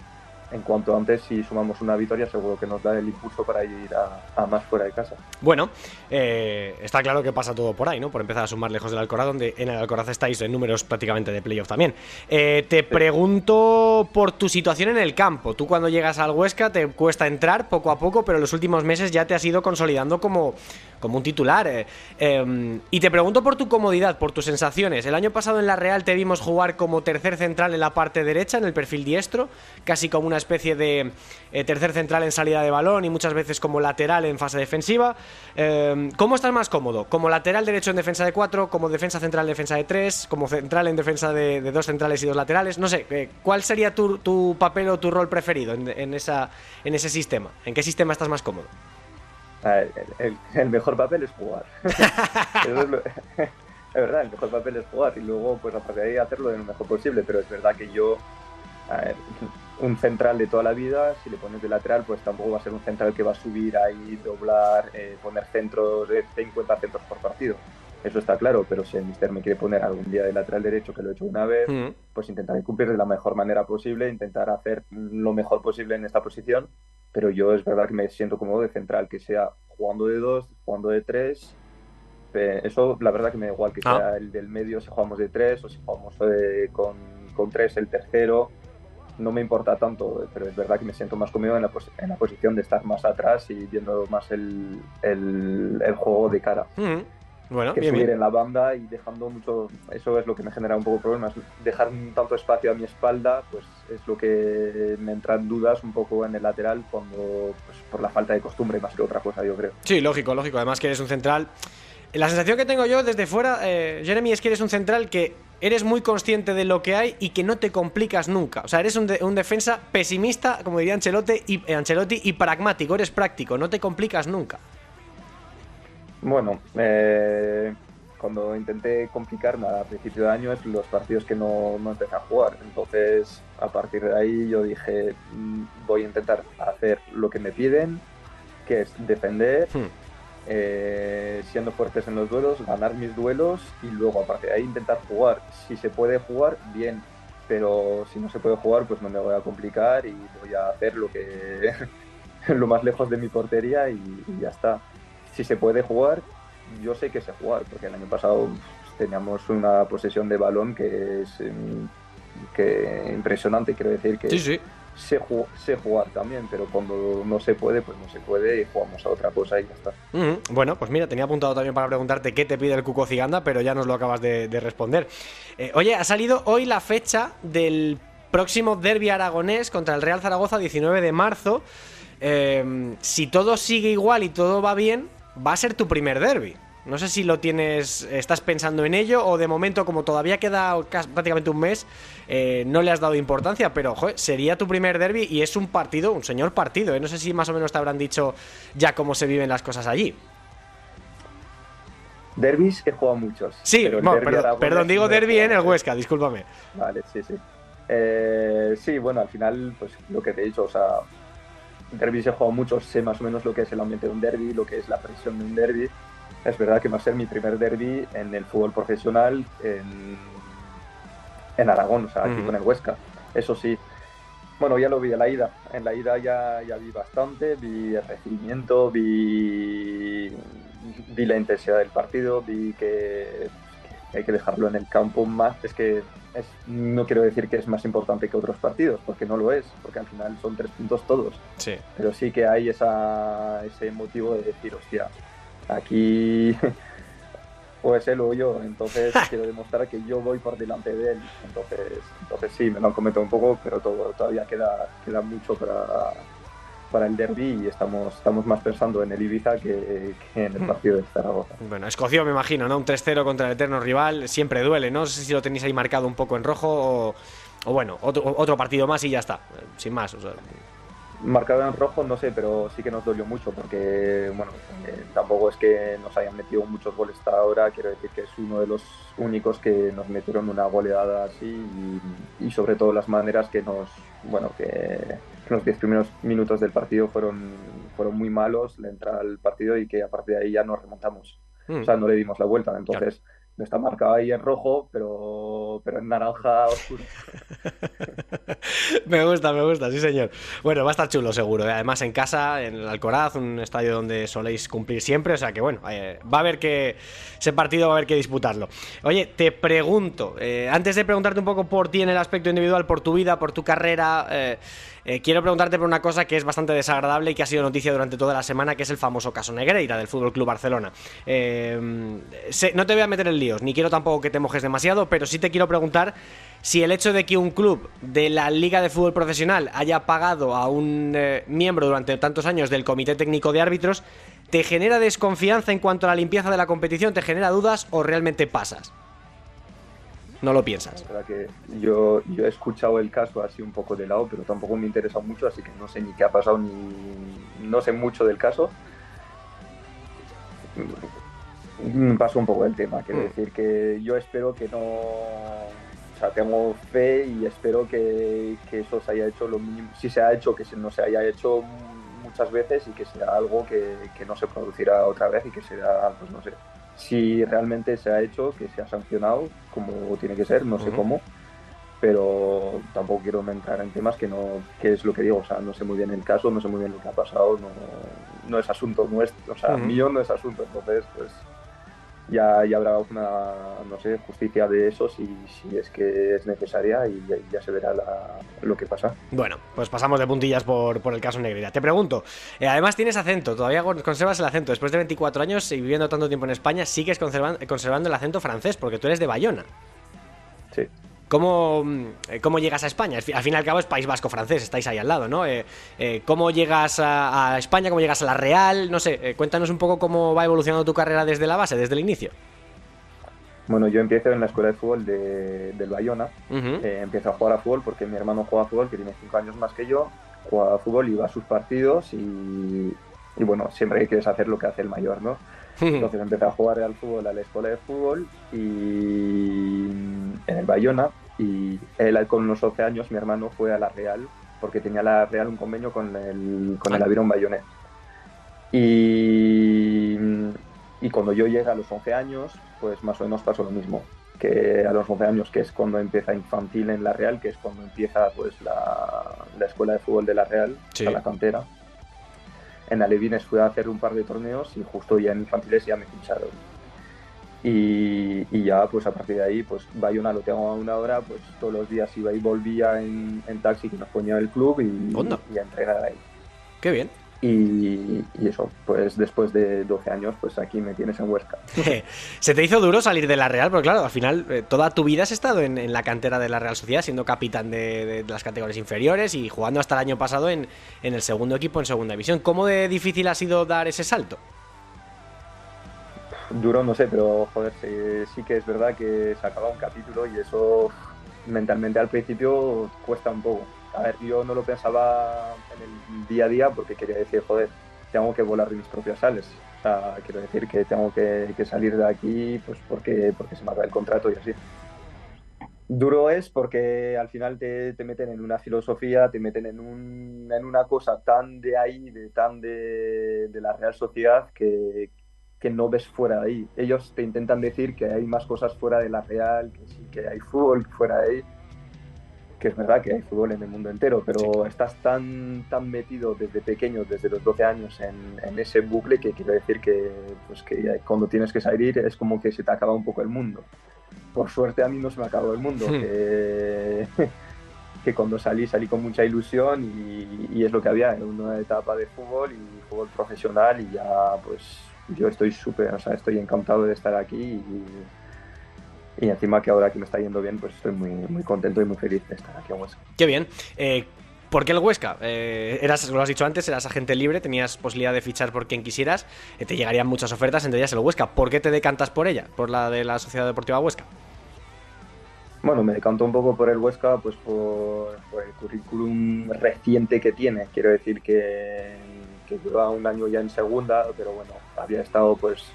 en cuanto antes si sumamos una victoria seguro que nos da el impulso para ir a, a más fuera de casa. Bueno, eh, está claro que pasa todo por ahí, ¿no? Por empezar a sumar lejos del Alcoraz, donde en el Alcoraz estáis en números prácticamente de playoff también. Eh, te sí. pregunto por tu situación en el campo. Tú cuando llegas al Huesca te cuesta entrar poco a poco, pero en los últimos meses ya te has ido consolidando como, como un titular. Eh, eh, y te pregunto por tu comodidad, por tus sensaciones. El año pasado en la Real te vimos jugar como tercer central en la parte derecha, en el perfil diestro, casi como una especie de eh, tercer central en salida de balón y muchas veces como lateral en fase defensiva. Eh, ¿Cómo estás más cómodo? ¿Como lateral derecho en defensa de 4? ¿Como defensa central en defensa de 3? ¿Como central en defensa de, de dos centrales y dos laterales? No sé, eh, ¿cuál sería tu, tu, papel o tu rol preferido en, en, esa, en ese sistema? ¿En qué sistema estás más cómodo? El, el, el mejor papel es jugar. es, lo, es, verdad, el mejor papel es jugar y luego, pues a partir de ahí hacerlo de lo mejor posible. Pero es verdad que yo, ver, un central de toda la vida, si le pones de lateral, pues tampoco va a ser un central que va a subir ahí, doblar, eh, poner centros de 50 centros por partido. Eso está claro, pero si el mister me quiere poner algún día de lateral derecho, que lo he hecho una vez, mm. pues intentaré cumplir de la mejor manera posible, intentar hacer lo mejor posible en esta posición. Pero yo es verdad que me siento cómodo de central, que sea jugando de dos, jugando de tres. Eh, eso la verdad que me da igual que ah. sea el del medio si jugamos de tres o si jugamos con, con tres el tercero no me importa tanto, pero es verdad que me siento más cómodo en la, pos en la posición de estar más atrás y viendo más el, el, el juego de cara. Mm. Bueno, que bien, subir bien. en la banda y dejando mucho, eso es lo que me genera un poco problemas. Dejar tanto espacio a mi espalda, pues es lo que me entran dudas un poco en el lateral cuando, pues, por la falta de costumbre más que otra cosa, yo creo. Sí, lógico, lógico. Además que eres un central. La sensación que tengo yo desde fuera, eh, Jeremy, es que eres un central que eres muy consciente de lo que hay y que no te complicas nunca. O sea, eres un, un defensa pesimista, como diría Ancelotti y, eh, Ancelotti, y pragmático, eres práctico, no te complicas nunca. Bueno, eh, cuando intenté complicarme a principio de año es los partidos que no, no, empecé a jugar. Entonces, a partir de ahí yo dije, mm, voy a intentar hacer lo que me piden, que es defender, hmm. Eh, siendo fuertes en los duelos, ganar mis duelos y luego a partir de ahí intentar jugar. Si se puede jugar, bien, pero si no se puede jugar, pues no me voy a complicar y voy a hacer lo que lo más lejos de mi portería y, ya está. Si se puede jugar, yo sé que sé jugar, porque el año pasado teníamos una posesión de balón que es em, que impresionante, quiero decir que sí, Sé, jugar también, pero cuando no se puede, pues no se puede y jugamos a otra cosa y ya está. Bueno, pues mira, tenía apuntado también para preguntarte qué te pide el Cuco Ciganda, pero ya nos lo acabas de, responder. Eh, oye, ha salido hoy la fecha del próximo derby aragonés contra el Real Zaragoza, 19 de marzo. Em, si todo sigue igual y todo va bien, va a ser tu primer derby. No sé si lo tienes, estás pensando en ello o de momento, como todavía queda prácticamente un mes, eh, no le has dado importancia, pero sería tu primer derby y es un partido, un señor partido. ¿eh? No sé si más o menos te habrán dicho ya cómo se viven las cosas allí. Derbis he jugado muchos. Sí, perdón, digo derby en el Huesca, discúlpame. Vale, sí, sí. Eh, sí, bueno, al final, pues lo que te he dicho, o sea, derbis he jugado muchos, sé más o menos lo que es el ambiente de un derby, lo que es la presión de un derby es verdad que va a ser mi primer derby en el fútbol profesional en, en Aragón, o sea, aquí con el Huesca. Eso sí, bueno, ya lo vi en la ida. En la ida ya, ya vi bastante, vi el recibimiento, vi, vi la intensidad del partido, vi que, hay que dejarlo en el campo más. Es que no quiero decir que es más importante que otros partidos, porque no lo es, porque al final son tres puntos todos. Sí. Pero sí que hay esa, ese motivo de decir, hostia, Aquí pues él o yo, entonces quiero demostrar que yo voy por delante de él. Entonces, entonces sí, me lo han comentado un poco, pero todo, todavía queda, queda mucho para, para el derby y estamos, estamos más pensando en el Ibiza que, en el hmm. partido de Zaragoza. Bueno, escoció me imagino, ¿no? Un 3-0 contra el eterno rival siempre duele, ¿no? No sé si lo tenéis ahí marcado un poco en rojo o, bueno, otro, otro partido más y ya está, sin más. O sea, Marcado en rojo, no sé, pero sí que nos dolió mucho porque, bueno, eh, tampoco es que nos hayan metido muchos goles hasta ahora. Quiero decir que es uno de los únicos que nos metieron una goleada así y, sobre todo las maneras que nos, bueno, que, los 10 primeros minutos del partido fueron, fueron muy malos, la entrada al partido y que a partir de ahí ya nos remontamos. Hmm. O sea, no le dimos la vuelta. Entonces, está marcado ahí en rojo, pero, pero en naranja oscuro. me gusta, me gusta, sí señor. Bueno, va a estar chulo seguro. ¿eh? Además en casa, en el Alcoraz, un estadio donde soléis cumplir siempre. O sea que bueno, eh, va a haber que... Ese partido va a haber que disputarlo. Oye, te pregunto, eh, antes de preguntarte un poco por ti en el aspecto individual, por tu vida, por tu carrera... Eh, quiero preguntarte por una cosa que es bastante desagradable y que ha sido noticia durante toda la semana, que es el famoso caso Negreira del Fútbol Club Barcelona. Eh, no te voy a meter en líos, ni quiero tampoco que te mojes demasiado, pero sí te quiero preguntar si el hecho de que un club de la Liga de Fútbol Profesional haya pagado a un eh, miembro durante tantos años del Comité Técnico de Árbitros, ¿te genera desconfianza en cuanto a la limpieza de la competición? ¿Te genera dudas o realmente pasas? No lo piensas. Que yo, yo he escuchado el caso así un poco de lado, pero tampoco me interesa mucho, así que no sé ni qué ha pasado, ni no sé mucho del caso. Me pasó un poco el tema, quiero mm. decir que yo espero que no... O sea, tengo fe y espero que, que eso se haya hecho lo mínimo, si se ha hecho, que no se haya hecho muchas veces y que sea algo que, que no se producirá otra vez y que sea, pues no sé, si realmente se ha hecho, que se ha sancionado como tiene que ser, no sé cómo, pero tampoco quiero entrar en temas que no, que es lo que digo, o sea, no sé muy bien el caso, no sé muy bien lo que ha pasado, no, no es asunto nuestro, o sea, mío no es asunto, entonces pues ya, ya habrá una, no sé, justicia de eso si, si es que es necesaria y ya, se verá lo que pasa. Bueno, pues pasamos de puntillas por, por el caso Negrera. Te pregunto, eh, además tienes acento, todavía conservas el acento, después de 24 años y viviendo tanto tiempo en España, sigues conservando, conservando el acento francés, porque tú eres de Bayona. Sí. ¿Cómo, eh, ¿Cómo, llegas a España? Al fin y al cabo es País Vasco francés, estáis ahí al lado, ¿no? Eh, eh, ¿Cómo llegas a, España? ¿Cómo llegas a la Real? No sé, cuéntanos un poco cómo va evolucionando tu carrera desde la base, desde el inicio. Bueno, yo empiezo en la escuela de fútbol de, del Bayona. Empiezo a jugar a fútbol porque mi hermano juega a fútbol, que tiene 5 años más que yo. Juega a fútbol y va a sus partidos y, y bueno, siempre quieres hacer lo que hace el mayor, ¿no? Entonces empecé a jugar al fútbol a la escuela de fútbol y en el Bayona y él con unos 11 años, mi hermano fue a la Real porque tenía la Real un convenio con el, con el ah. Aviron Bayonet. Y, y cuando yo llegué a los 11 años, pues más o menos pasó lo mismo que a los 11 años, que es cuando empieza infantil en la Real, que es cuando empieza pues la, la escuela de fútbol de la Real, a la cantera en Alevines fui a hacer un par de torneos y justo ya en infantiles ya me ficharon. Y, ya pues a partir de ahí pues Bayona lo tengo a una hora, pues todos los días iba y volvía en, taxi que nos ponía el club y, y a entrenar ahí. Qué bien. Y, eso, pues después de 12 años, pues aquí me tienes en Huesca. ¿Se te hizo duro salir de la Real? Porque claro, al final eh, toda tu vida has estado en, la cantera de la Real Sociedad, siendo capitán de, las categorías inferiores y jugando hasta el año pasado en, el segundo equipo en segunda división. ¿Cómo de difícil ha sido dar ese salto? Duro no sé, pero joder, sí que es verdad que se acaba un capítulo y eso mentalmente al principio cuesta un poco a ver, yo no lo pensaba en el día a día porque quería decir, joder, tengo que volar de mis propias alas. O sea, quiero decir que tengo que, salir de aquí pues porque, porque se me acaba el contrato y así. Duro es porque al final te, te meten en una filosofía, te meten en, un, en una cosa tan de ahí, de, tan de, de la real sociedad que, que no ves fuera de ahí. Ellos te intentan decir que hay más cosas fuera de la real, que sí que hay fútbol fuera de ahí, que es verdad que hay fútbol en el mundo entero, pero estás tan, tan metido desde pequeño, desde los 12 años, en, ese bucle que quiero decir que, pues que cuando tienes que salir es como que se te acaba un poco el mundo. Por suerte a mí no se me acabó el mundo, que, cuando salí salí con mucha ilusión y, es lo que había, en una etapa de fútbol y fútbol profesional y ya pues yo estoy súper, o sea, estoy encantado de estar aquí y, y encima que ahora que me está yendo bien, pues estoy muy, muy contento y muy feliz de estar aquí en Huesca. Qué bien. Eh, ¿Por qué el Huesca? Eh, eras, lo has dicho antes, eras agente libre, tenías posibilidad de fichar por quien quisieras, eh, te llegarían muchas ofertas, entre ellas el Huesca. ¿Por qué te decantas por ella, por la de la Sociedad Deportiva Huesca? Bueno, me decanto un poco por el Huesca, pues por, el currículum reciente que tiene. Quiero decir que, que lleva un año ya en segunda, pero bueno, había estado pues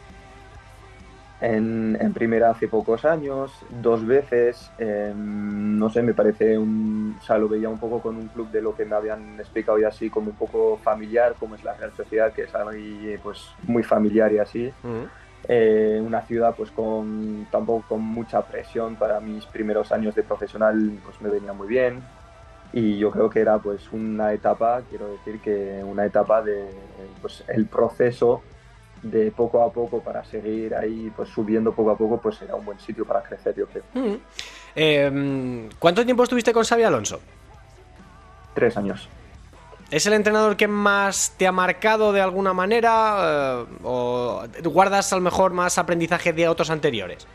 en, primera hace pocos años, dos veces, em, no sé, me parece un, o sea, lo veía un poco con un club de lo que me habían explicado y así, como un poco familiar, como es la Real Sociedad, que es algo pues, muy familiar y así. Eh, una ciudad pues con tampoco con mucha presión para mis primeros años de profesional, pues me venía muy bien. Y yo creo que era pues una etapa, quiero decir que una etapa de pues, el proceso de poco a poco para seguir ahí pues subiendo poco a poco pues será un buen sitio para crecer yo creo mm. em, ¿cuánto tiempo estuviste con Xavi Alonso? tres años ¿Es el entrenador que más te ha marcado de alguna manera? Eh, ¿O guardas a lo mejor más aprendizaje de otros anteriores?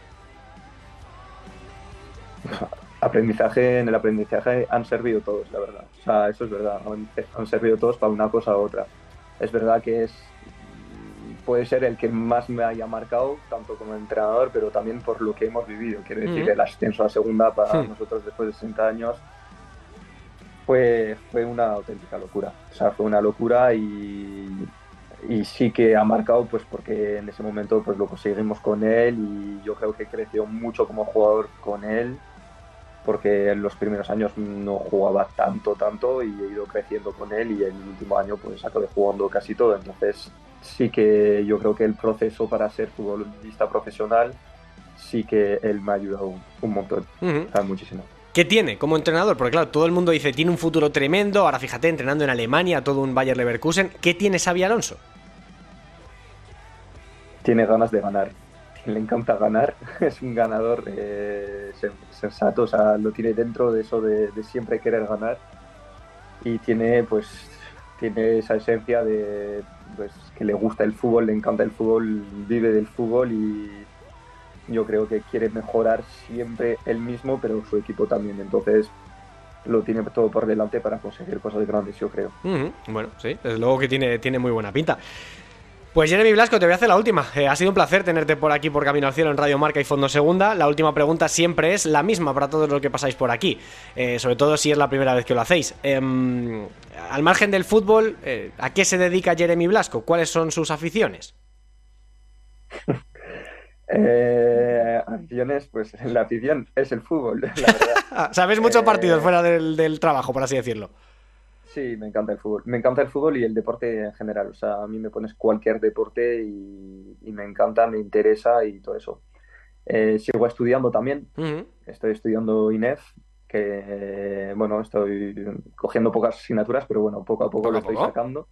Aprendizaje, en el aprendizaje han servido todos, la verdad. O sea, eso es verdad. Han, han servido todos para una cosa u otra. Es verdad que es puede ser el que más me haya marcado, tanto como entrenador, pero también por lo que hemos vivido. Quiero decir, el ascenso a segunda para nosotros después de 60 años fue, fue una auténtica locura. O sea, fue una locura y, y sí que ha marcado, pues porque en ese momento pues lo conseguimos con él y yo creo que creció mucho como jugador con él porque en los primeros años no jugaba tanto, tanto y he ido creciendo con él y en el último año pues acabé jugando casi todo. Entonces sí que yo creo que el proceso para ser futbolista profesional sí que él me ha ayudado un, montón, muchísimo. ¿Qué tiene como entrenador? Porque claro, todo el mundo dice, tiene un futuro tremendo, ahora fíjate, entrenando en Alemania, todo un Bayer Leverkusen. ¿Qué tiene Xavi Alonso? Tiene ganas de ganar. Le encanta ganar, es un ganador eh, sensato, o sea, lo tiene dentro de eso de, siempre querer ganar y tiene pues tiene esa esencia de pues, que le gusta el fútbol, le encanta el fútbol, vive del fútbol y yo creo que quiere mejorar siempre él mismo, pero su equipo también. Entonces lo tiene todo por delante para conseguir cosas grandes, yo creo. Bueno, sí, desde luego que tiene, tiene muy buena pinta. Pues Jeremy Blasco, te voy a hacer la última. Eh, ha sido un placer tenerte por aquí por Camino al Cielo en Radio Marca y Fondo Segunda. La última pregunta siempre es la misma para todos los que pasáis por aquí, eh, sobre todo si es la primera vez que lo hacéis. Em, al margen del fútbol, eh, ¿a qué se dedica Jeremy Blasco? ¿Cuáles son sus aficiones? aficiones, pues la afición es el fútbol, la verdad. ¿Sabes muchos partidos fuera del trabajo, por así decirlo? Sí, me encanta el fútbol. Me encanta el fútbol y el deporte en general. O sea, a mí me pones cualquier deporte y, me encanta, me interesa y todo eso. Eh, sigo estudiando también. Estoy estudiando INEF, que, bueno, estoy cogiendo pocas asignaturas, pero bueno, poco a poco, lo estoy sacando.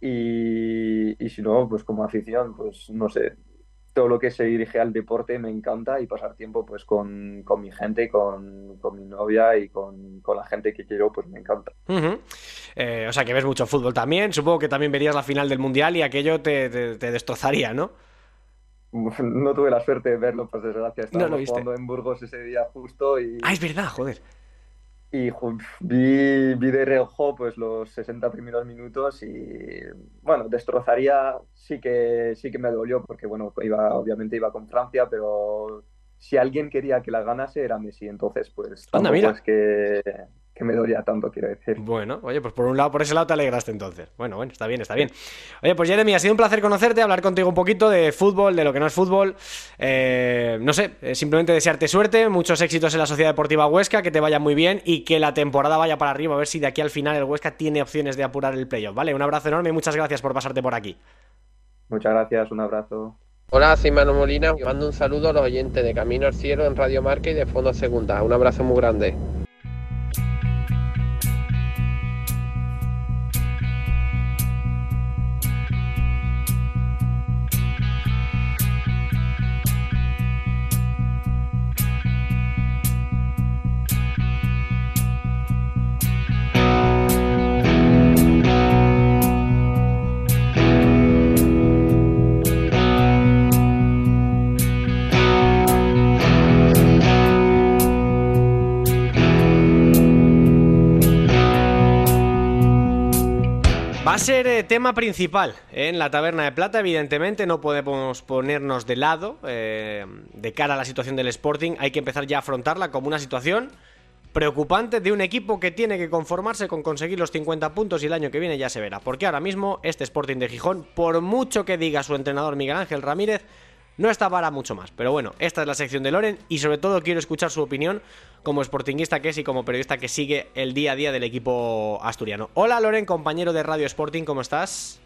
Y, y si no, pues como afición, pues no sé, todo lo que se dirige al deporte me encanta y pasar tiempo pues con, con mi gente, con, con, mi novia y con, con, la gente que quiero, pues me encanta. Eh, o sea que ves mucho fútbol también, supongo que también verías la final del Mundial y aquello te, te, destrozaría, ¿no? No tuve la suerte de verlo, por desgracia. Estábamos jugando en Burgos ese día justo y... Ah, es verdad, joder y vi, vi de reojo pues los 60 primeros minutos y bueno, destrozaría, sí que sí que me dolió porque bueno, iba obviamente iba con Francia, pero si alguien quería que la ganase era Messi, entonces pues Anda, mira. es que que me dolía tanto, quiero decir. Bueno, oye, pues por un lado, por ese lado te alegraste entonces. Bueno, bueno, está bien, está bien. Oye, pues Jeremy, ha sido un placer conocerte, hablar contigo un poquito de fútbol, de lo que no es fútbol. Eh, no sé, eh, simplemente desearte suerte, muchos éxitos en la Sociedad Deportiva Huesca, que te vaya muy bien y que la temporada vaya para arriba, a ver si de aquí al final el Huesca tiene opciones de apurar el playoff, ¿vale? Un abrazo enorme y muchas gracias por pasarte por aquí. Muchas gracias, un abrazo. Hola, soy Manu Molina. Mando un saludo a los oyentes de Camino al Cielo en Radio Marca y de Fondo Segunda. Un abrazo muy grande. Ser eh, tema principal en la Taberna de Plata, evidentemente, no podemos ponernos de lado eh, de cara a la situación del Sporting, hay que empezar ya a afrontarla como una situación preocupante de un equipo que tiene que conformarse con conseguir los 50 puntos y el año que viene ya se verá, porque ahora mismo este Sporting de Gijón, por mucho que diga su entrenador Miguel Ángel Ramírez, no está para mucho más. Pero bueno, esta es la sección de Loren y sobre todo quiero escuchar su opinión como sportinguista que es y como periodista que sigue el día a día del equipo asturiano. Hola Loren, compañero de Radio Sporting, ¿cómo estás?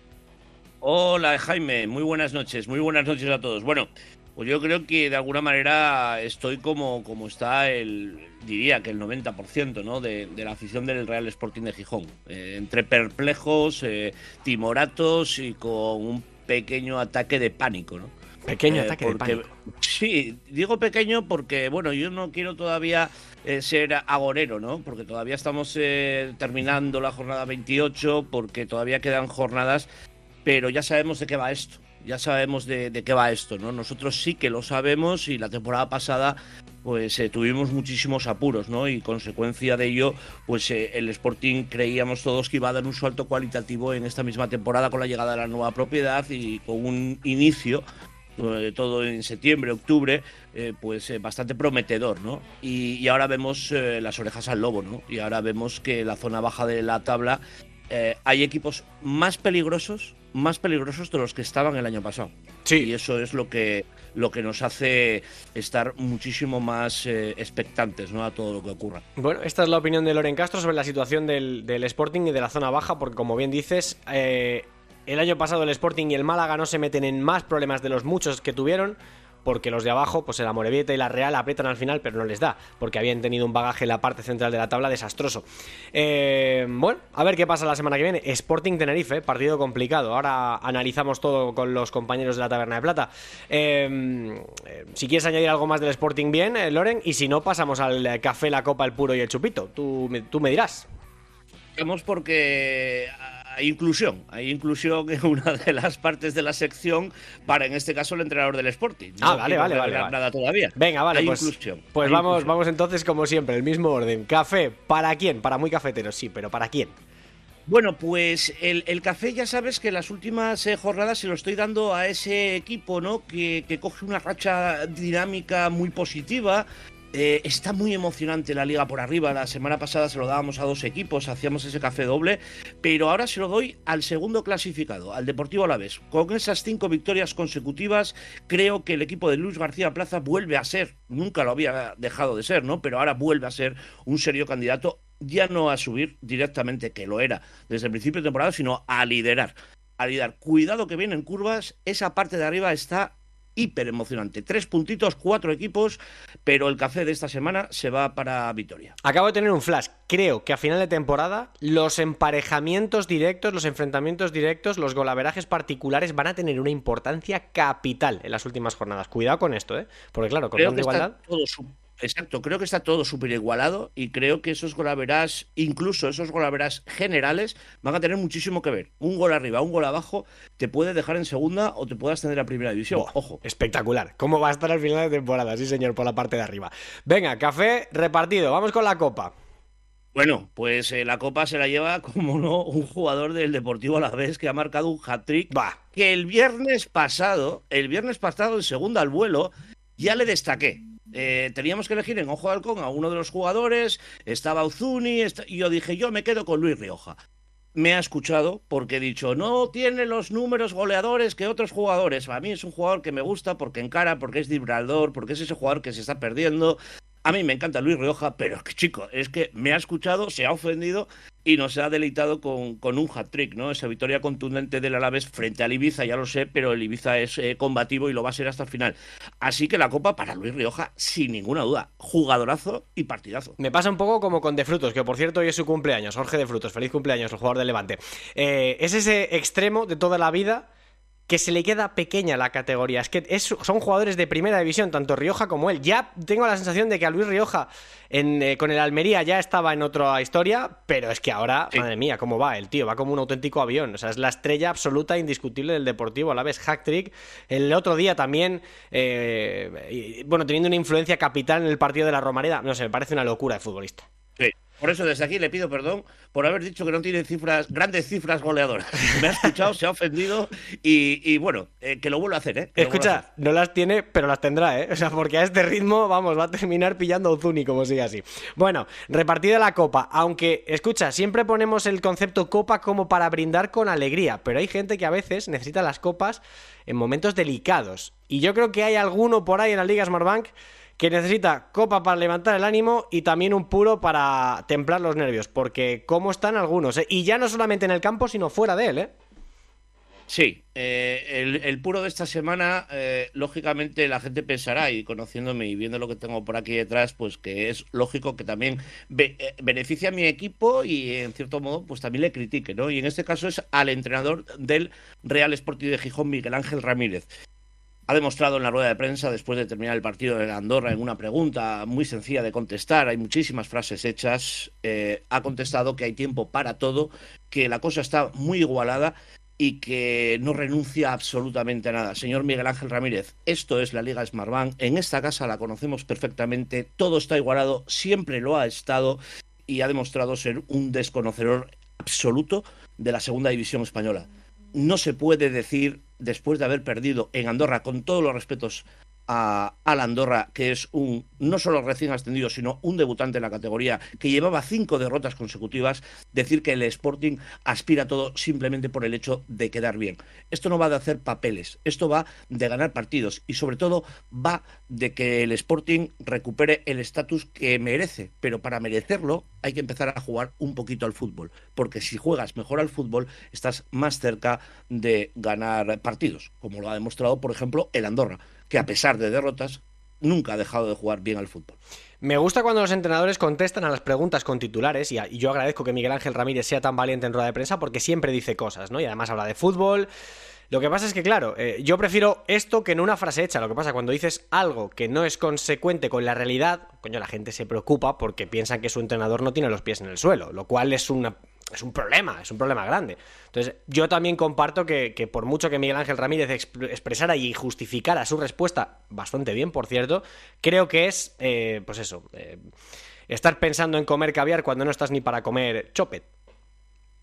Hola Jaime, muy buenas noches, muy buenas noches a todos. Bueno, pues yo creo que de alguna manera estoy como, como está el, diría que el 90% ¿no? de, la afición del Real Sporting de Gijón. Eh, entre perplejos, eh, timoratos y con un pequeño ataque de pánico, ¿no? Pequeño eh, ataque de pánico. Sí, digo pequeño porque, bueno, yo no quiero todavía eh, ser agorero, ¿no? Porque todavía estamos eh, terminando la jornada 28, porque todavía quedan jornadas, pero ya sabemos de qué va esto. Ya sabemos de, qué va esto, ¿no? Nosotros sí que lo sabemos y la temporada pasada pues tuvimos muchísimos apuros, ¿no? Y consecuencia de ello, pues el Sporting creíamos todos que iba a dar un salto cualitativo en esta misma temporada con la llegada de la nueva propiedad y con un inicio todo en septiembre, octubre, eh, pues eh, bastante prometedor, ¿no? Y, ahora vemos eh, las orejas al lobo, ¿no? Y ahora vemos que la zona baja de la tabla hay equipos más peligrosos, más peligrosos de los que estaban el año pasado. Sí. Y eso es lo que lo que nos hace estar muchísimo más expectantes ¿no? a todo lo que ocurra. Bueno, esta es la opinión de Loren Castro sobre la situación del, del Sporting y de la zona baja, porque como bien dices, el año pasado el Sporting y el Málaga no se meten en más problemas de los muchos que tuvieron, porque los de abajo, pues el Amorebieta y la Real aprietan al final, pero no les da, porque habían tenido un bagaje en la parte central de la tabla desastroso. Eh, bueno, a ver qué pasa la semana que viene. Sporting Tenerife, partido complicado. Ahora analizamos todo con los compañeros de la Taberna de Plata. Eh, si quieres añadir algo más del Sporting, bien, eh, Loren, y si no, pasamos al café, la copa, el puro y el chupito. Tú, tú me dirás. Vamos porque hay inclusión, hay inclusión en una de las partes de la sección para, en este caso, el entrenador del Sporting. ah, vale, vale, vale, Nada todavía. Venga, vale, pues, inclusión. Pues vamos, vamos entonces, como siempre, el mismo orden. Café, ¿para quién? Para muy cafeteros, sí, pero ¿para quién? Bueno, pues el, café ya sabes que las últimas eh, jornadas se lo estoy dando a ese equipo, ¿no? Que, que coge una racha dinámica muy positiva, eh, está muy emocionante la liga por arriba. La semana pasada se lo dábamos a dos equipos, hacíamos ese café doble, pero ahora se lo doy al segundo clasificado, al Deportivo Alavés. Con esas cinco victorias consecutivas, creo que el equipo de Luis García Plaza vuelve a ser, nunca lo había dejado de ser, ¿no? Pero ahora vuelve a ser un serio candidato, ya no a subir directamente, que lo era desde el principio de temporada, sino a liderar. A liderar. Cuidado que vienen curvas, esa parte de arriba está hiper emocionante. Tres puntitos, cuatro equipos, pero el café de esta semana se va para Vitoria. Acabo de tener un flash. Creo que a final de temporada los emparejamientos directos, los enfrentamientos directos, los golaverajes particulares van a tener una importancia capital en las últimas jornadas. Cuidado con esto, ¿eh? Porque claro, con de igualdad. Exacto, creo que está todo súper igualado y creo que esos golaveras, incluso esos golaveras generales, van a tener muchísimo que ver. Un gol arriba, un gol abajo, te puede dejar en segunda o te puede ascender a primera división. Ojo. Espectacular. ¿Cómo va a estar al final de temporada? Sí, señor, por la parte de arriba. Venga, café repartido. Vamos con la copa. Bueno, pues eh, la copa se la lleva, como no, un jugador del Deportivo a la vez que ha marcado un hat-trick. Que el viernes pasado, el viernes pasado en segunda al vuelo, ya le destaqué eh, teníamos que elegir en Ojo de Halcón a uno de los jugadores, estaba Uzuni, y yo dije, yo me quedo con Luis Rioja. Me ha escuchado porque he dicho, no tiene los números goleadores que otros jugadores. A mí es un jugador que me gusta porque encara, porque es vibrador, porque es ese jugador que se está perdiendo. A mí me encanta Luis Rioja, pero que chico, es que me ha escuchado, se ha ofendido y nos ha deleitado con, un hat-trick, ¿no? Esa victoria contundente del Alaves frente al Ibiza, ya lo sé, pero el Ibiza es eh, combativo y lo va a ser hasta el final. Así que la copa para Luis Rioja, sin ninguna duda, jugadorazo y partidazo. Me pasa un poco como con De Frutos, que por cierto hoy es su cumpleaños, Jorge De Frutos, feliz cumpleaños, el jugador del Levante. Eh, es ese extremo de toda la vida que se le queda pequeña la categoría. Es que son jugadores de primera división, tanto Rioja como él. Ya tengo la sensación de que a Luis Rioja eh, con el Almería ya estaba en otra historia, pero es que ahora, madre mía, cómo va el tío, va como un auténtico avión. O sea, es la estrella absoluta, indiscutible del Deportivo. A la vez, hack trick. El otro día también, eh, bueno, teniendo una influencia capital en el partido de la Romareda. No sé, me parece una locura de futbolista. Por eso desde aquí le pido perdón por haber dicho que no tiene cifras, grandes cifras goleadoras. Me ha escuchado, se ha ofendido y, bueno, eh, que lo vuelva a hacer, ¿eh? Escucha, no las tiene, pero las tendrá, ¿eh? O sea, porque a este ritmo, vamos, va a terminar pillando a Uzuni como sigue así. Bueno, repartida la copa, aunque, escucha, siempre ponemos el concepto copa como para brindar con alegría, pero hay gente que a veces necesita las copas en momentos delicados. Y yo creo que hay alguno por ahí en la Liga Smartbank que necesita copa para levantar el ánimo y también un puro para templar los nervios, porque cómo están algunos, ¿eh? y ya no solamente en el campo, sino fuera de él, ¿eh? Sí, eh, el, puro de esta semana, eh, lógicamente la gente pensará, y conociéndome y viendo lo que tengo por aquí detrás, pues que es lógico que también beneficia a mi equipo y en cierto modo, pues también le critique, ¿no? Y en este caso es al entrenador del Real Sporting de Gijón, Miguel Ángel Ramírez ha demostrado en la rueda de prensa después de terminar el partido de Andorra en una pregunta muy sencilla de contestar, hay muchísimas frases hechas, eh, ha contestado que hay tiempo para todo, que la cosa está muy igualada y que no renuncia absolutamente a nada. Señor Miguel Ángel Ramírez, esto es la Liga Smartbank, en esta casa la conocemos perfectamente, todo está igualado, siempre lo ha estado y ha demostrado ser un desconocedor absoluto de la segunda división española. No se puede decir, después de haber perdido en Andorra, con todos los respetos a, Andorra, que es un no solo recién ascendido, sino un debutante en la categoría, que llevaba cinco derrotas consecutivas, decir que el Sporting aspira a todo simplemente por el hecho de quedar bien. Esto no va de hacer papeles, esto va de ganar partidos y sobre todo va de que el Sporting recupere el estatus que merece, pero para merecerlo hay que empezar a jugar un poquito al fútbol, porque si juegas mejor al fútbol estás más cerca de ganar partidos, como lo ha demostrado, por ejemplo, el Andorra que a pesar de derrotas, nunca ha dejado de jugar bien al fútbol. Me gusta cuando los entrenadores contestan a las preguntas con titulares y, yo agradezco que Miguel Ángel Ramírez sea tan valiente en rueda de prensa porque siempre dice cosas, ¿no? Y además habla de fútbol. Lo que pasa es que, claro, eh, yo prefiero esto que en una frase hecha. Lo que pasa cuando dices algo que no es consecuente con la realidad, coño, la gente se preocupa porque piensan que su entrenador no tiene los pies en el suelo, lo cual es una, es un problema, es un problema grande. Entonces, yo también comparto que, por mucho que Miguel Ángel Ramírez expresara y justificara su respuesta, bastante bien, por cierto, creo que es, eh, pues eso, eh, estar pensando en comer caviar cuando no estás ni para comer chopet.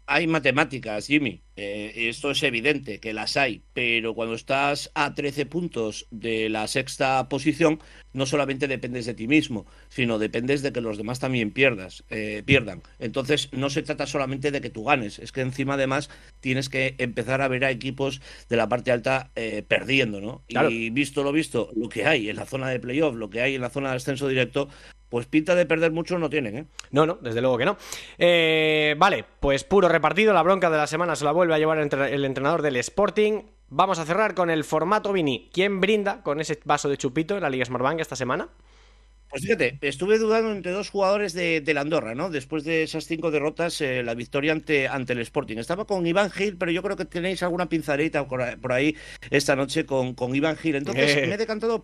Hay matemáticas, Jimmy. Eh, esto es evidente que las hay, pero cuando estás a 13 puntos de la sexta posición, no solamente dependes de ti mismo, sino dependes de que los demás también pierdas, eh, pierdan. Entonces, no se trata solamente de que tú ganes, es que encima además tienes que empezar a ver a equipos de la parte alta eh, perdiendo, ¿no? Y visto lo visto, lo que hay en la zona de playoff, lo que hay en la zona de ascenso directo, pues pinta de perder mucho no tienen, ¿eh? No, no, desde luego que no. Eh, vale, pues puro repartido, la bronca de la semana se la vuelve a llevar el entrenador del Sporting. Vamos a cerrar con el formato Vini. ¿Quién brinda con ese vaso de chupito en la Liga Smartbank esta semana? Pues fíjate, estuve dudando entre dos jugadores de, la Andorra, ¿no? Después de esas cinco derrotas, eh, la victoria ante, ante el Sporting. Estaba con Iván Gil, pero yo creo que tenéis alguna pinzadita por ahí esta noche con, con Iván Gil. Entonces eh. me he decantado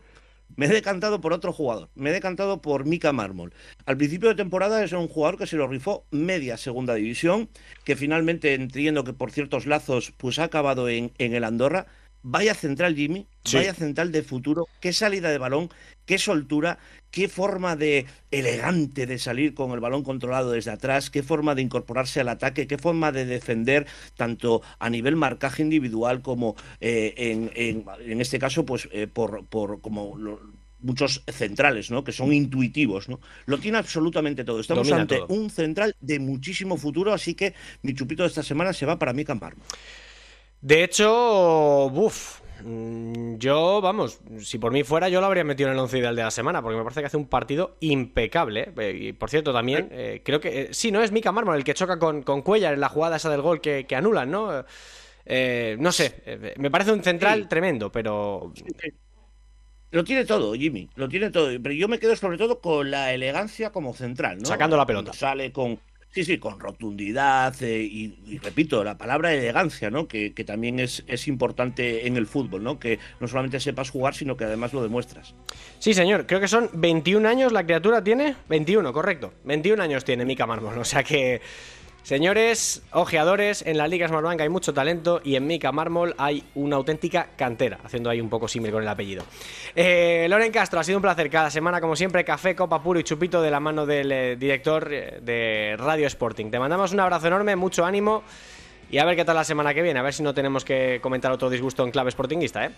me he decantado por otro jugador, me he decantado por Mika Mármol. Al principio de temporada es un jugador que se lo rifó media segunda división, que finalmente entiendo que por ciertos lazos pues ha acabado en, en el Andorra. Vaya central Jimmy, vaya central de futuro, qué salida de balón, qué soltura, qué forma de elegante de salir con el balón controlado desde atrás, qué forma de incorporarse al ataque, qué forma de defender tanto a nivel marcaje individual como eh, en, en, este caso pues eh, por, por como muchos centrales, ¿no? Que son intuitivos, ¿no? Lo tiene absolutamente todo. Estamos ante un central de muchísimo futuro, así que mi chupito de esta semana se va para mí Cambarmo. De hecho, uff, Mm, yo, vamos, si por mí fuera, yo lo habría metido en el 11 ideal de la semana, porque me parece que hace un partido impecable. Eh, y por cierto, también, eh, creo que. Eh, sí, no es Mika Mármol el que choca con, con Cuellar en la jugada esa del gol que, anulan, ¿no? no sé, me parece un central tremendo, pero. Lo tiene todo, Jimmy, lo tiene todo. Pero yo me quedo sobre todo con la elegancia como central, ¿no? Sacando la pelota. sale con, Sí, sí, con rotundidad eh, y, repito, la palabra elegancia, ¿no? Que, también es, es, importante en el fútbol, ¿no? Que no solamente sepas jugar, sino que además lo demuestras. Sí, señor, creo que son 21 años la criatura tiene. 21, correcto. 21 años tiene Mika Mármol, o sea que Señores, ojeadores, en la Liga Smartbank hay mucho talento y en Mica Mármol hay una auténtica cantera, haciendo ahí un poco símil con el apellido. Eh, Loren Castro, ha sido un placer cada semana, como siempre, café, copa puro y chupito de la mano del eh, director eh, de Radio Sporting. Te mandamos un abrazo enorme, mucho ánimo y a ver qué tal la semana que viene, a ver si no tenemos que comentar otro disgusto en clave sportinguista, ¿eh?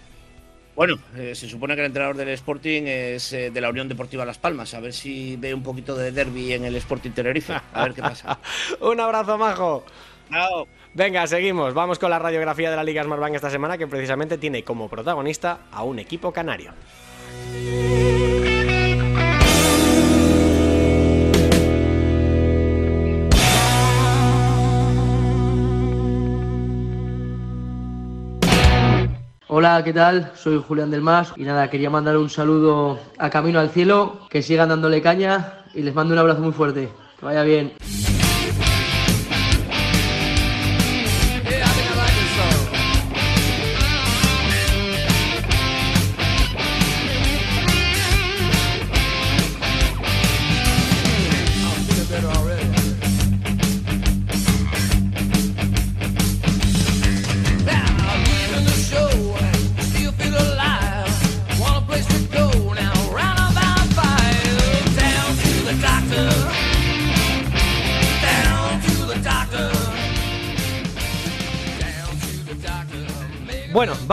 Bueno, eh, se supone que el entrenador del Sporting es eh, de la Unión Deportiva Las Palmas. A ver si ve un poquito de derby en el Sporting Tenerife. A ver qué pasa. un abrazo, majo. Chao. Venga, seguimos. Vamos con la radiografía de la Liga Smartbank esta semana, que precisamente tiene como protagonista a un equipo canario. Hola, ¿qué tal? Soy Julián del Mas y nada, quería mandar un saludo a Camino al Cielo, que sigan dándole caña y les mando un abrazo muy fuerte. Que vaya bien.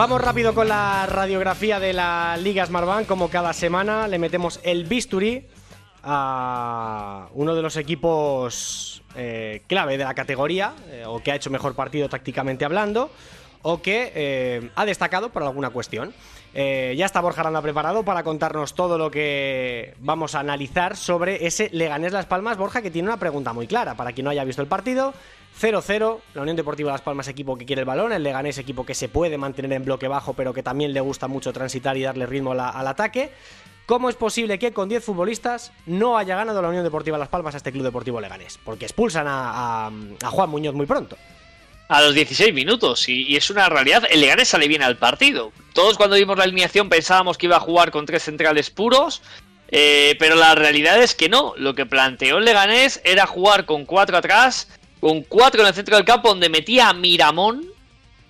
Vamos rápido con la radiografía de la Liga Smartbank. Como cada semana le metemos el bisturí a uno de los equipos eh, clave de la categoría, eh, o que ha hecho mejor partido tácticamente hablando, o que eh, ha destacado por alguna cuestión. Ya está Borja Aranda preparado para contarnos todo lo que vamos a analizar sobre ese Leganés Las Palmas. Borja, que tiene una pregunta muy clara para quien no haya visto el partido. 0-0, la Unión Deportiva Las Palmas equipo que quiere el balón, el Leganés equipo que se puede mantener en bloque bajo pero que también le gusta mucho transitar y darle ritmo al ataque. ¿Cómo es posible que con 10 futbolistas no haya ganado la Unión Deportiva Las Palmas a este Club Deportivo Leganés? Porque expulsan a, Juan Muñoz muy pronto. A los 16 minutos, y, es una realidad, el Leganés sale bien al partido. Todos cuando vimos la alineación pensábamos que iba a jugar con tres centrales puros, eh, pero la realidad es que no. Lo que planteó el Leganés era jugar con cuatro atrás, con cuatro en el centro del campo donde metía a Miramón,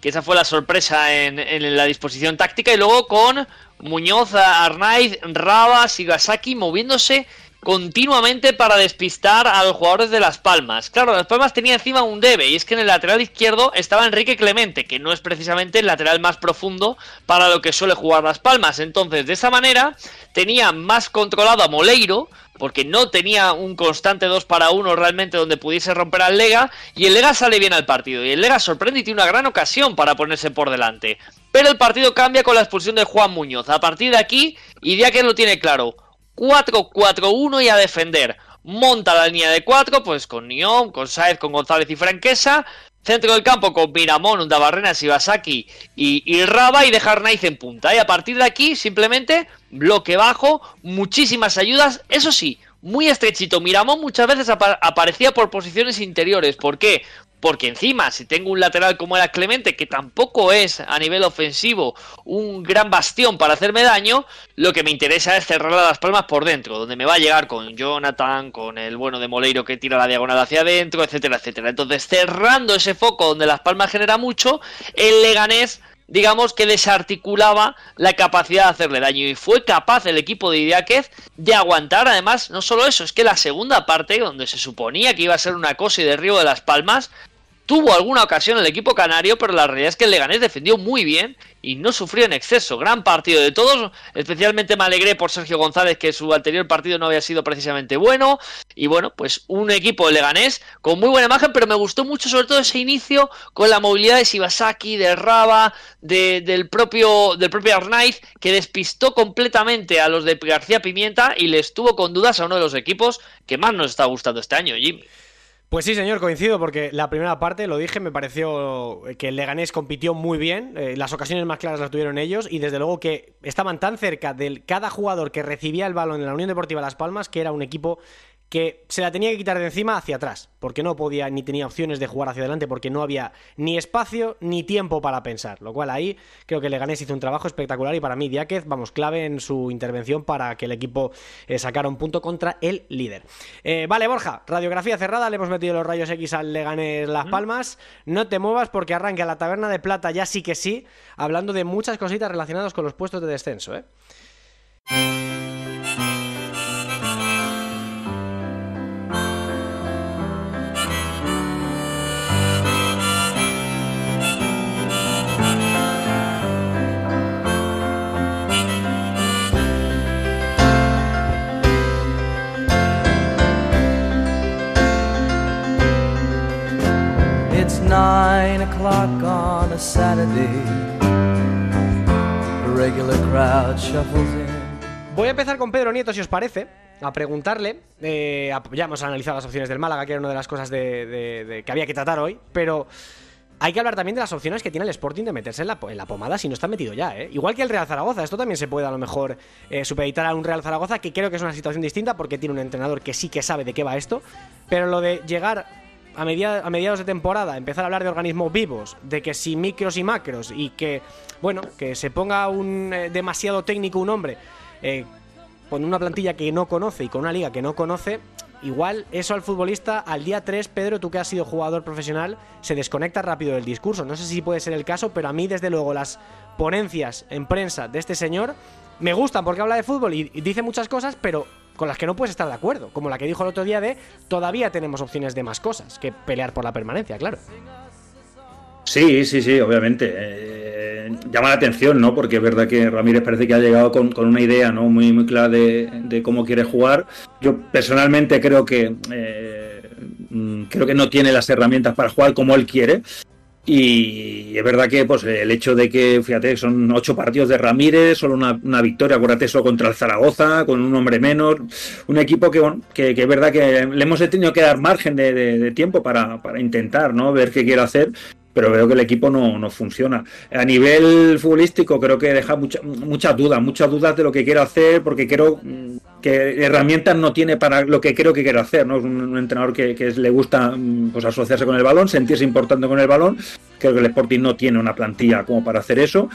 que esa fue la sorpresa en, la disposición táctica, y luego con Muñoz, Arnaiz, Raba, Sigasaki moviéndose continuamente para despistar a los jugadores de Las Palmas. Claro, Las Palmas tenía encima un debe y es que en el lateral izquierdo estaba Enrique Clemente, que no es precisamente el lateral más profundo para lo que suele jugar Las Palmas. Entonces, de esa manera, tenía más controlado a Moleiro, porque no tenía un constante 2 para 1 realmente donde pudiese romper al Lega, y el Lega sale bien al partido, y el Lega sorprende y tiene una gran ocasión para ponerse por delante. Pero el partido cambia con la expulsión de Juan Muñoz. A partir de aquí, que lo tiene claro. 4-4-1 y a defender. Monta la línea de 4, pues con Nión, con Saez, con González y Franquesa. Centro del campo con Miramón, Undabarrenas, Ibasaki y, y Raba y dejar Naiz en punta. Y a partir de aquí, simplemente bloque bajo, muchísimas ayudas. Eso sí, muy estrechito. Miramón muchas veces aparecía por posiciones interiores. ¿Por qué? Porque encima, si tengo un lateral como era Clemente, que tampoco es a nivel ofensivo un gran bastión para hacerme daño, lo que me interesa es cerrar las palmas por dentro, donde me va a llegar con Jonathan, con el bueno de Moleiro que tira la diagonal hacia adentro, etcétera, etcétera. Entonces, cerrando ese foco donde las palmas genera mucho, el Leganés digamos que desarticulaba la capacidad de hacerle daño y fue capaz el equipo de Idiáquez de aguantar además no solo eso, es que la segunda parte donde se suponía que iba a ser una cosa y derribo de las palmas Tuvo alguna ocasión el equipo canario, pero la realidad es que el Leganés defendió muy bien y no sufrió en exceso. Gran partido de todos, especialmente me alegré por Sergio González, que su anterior partido no había sido precisamente bueno. Y bueno, pues un equipo de Leganés con muy buena imagen, pero me gustó mucho sobre todo ese inicio con la movilidad de Shibasaki, de Raba, del propio, del propio Arnaiz, que despistó completamente a los de García Pimienta y les tuvo con dudas a uno de los equipos que más nos está gustando este año, Jimmy. Pues sí, señor, coincido, porque la primera parte, lo dije, me pareció que el Leganés compitió muy bien, eh, las ocasiones más claras las tuvieron ellos, y desde luego que estaban tan cerca de cada jugador que recibía el balón en la Unión Deportiva Las Palmas, que era un equipo que se la tenía que quitar de encima hacia atrás, porque no podía ni tenía opciones de jugar hacia adelante, porque no había ni espacio ni tiempo para pensar. Lo cual ahí creo que Leganés hizo un trabajo espectacular y para mí Diáquez, vamos, clave en su intervención para que el equipo eh, sacara un punto contra el líder. Eh, vale, Borja, radiografía cerrada, le hemos metido los rayos X al Leganés Las Palmas. No te muevas porque arranca la taberna de plata ya sí que sí, hablando de muchas cositas relacionadas con los puestos de descenso, ¿eh? Voy a empezar con Pedro Nieto, si os parece, a preguntarle. Eh, ya hemos analizado las opciones del Málaga, que era una de las cosas de, que había que tratar hoy, pero hay que hablar también de las opciones que tiene el Sporting de meterse en la, pomada si no está metido ya, ¿eh? Igual que el Real Zaragoza, esto también se puede a lo mejor eh, supeditar a un Real Zaragoza, que creo que es una situación distinta porque tiene un entrenador que sí que sabe de qué va esto, pero lo de llegar a, mediados de temporada empezar a hablar de organismos vivos, de que si micros y macros, y que, bueno, que se ponga un eh, demasiado técnico un hombre eh, con una plantilla que no conoce y con una liga que no conoce, igual eso al futbolista al día 3, Pedro, tú que has sido jugador profesional, se desconecta rápido del discurso. No sé si puede ser el caso, pero a mí desde luego las ponencias en prensa de este señor me gustan porque habla de fútbol y dice muchas cosas, pero con las que no puedes estar de acuerdo, como la que dijo el otro día de todavía tenemos opciones de más cosas que pelear por la permanencia, claro. Sí, sí, sí, obviamente. Eh, llama la atención, ¿no? Porque es verdad que Ramírez parece que ha llegado con, una idea, ¿no? Muy, muy clara de, cómo quiere jugar. Yo personalmente creo que eh, mm, creo que no tiene las herramientas para jugar como él quiere. Y es verdad que pues el hecho de que, fíjate, son ocho partidos de Ramírez, solo una, victoria, acuérdate eso contra el Zaragoza, con un hombre menos, un equipo que, que, es verdad que le hemos tenido que dar margen de, tiempo para, para, intentar, ¿no? Ver qué quiere hacer pero veo que el equipo no, funciona. A nivel futbolístico creo que deja muchas dudas, muchas dudas de lo que quiero hacer, porque creo mm, que herramientas no tiene para lo que creo que quiero hacer, ¿no? Es un, entrenador que, le gusta mm, pues, asociarse con el balón, sentirse importante con el balón, creo que el Sporting no tiene una plantilla como para hacer eso.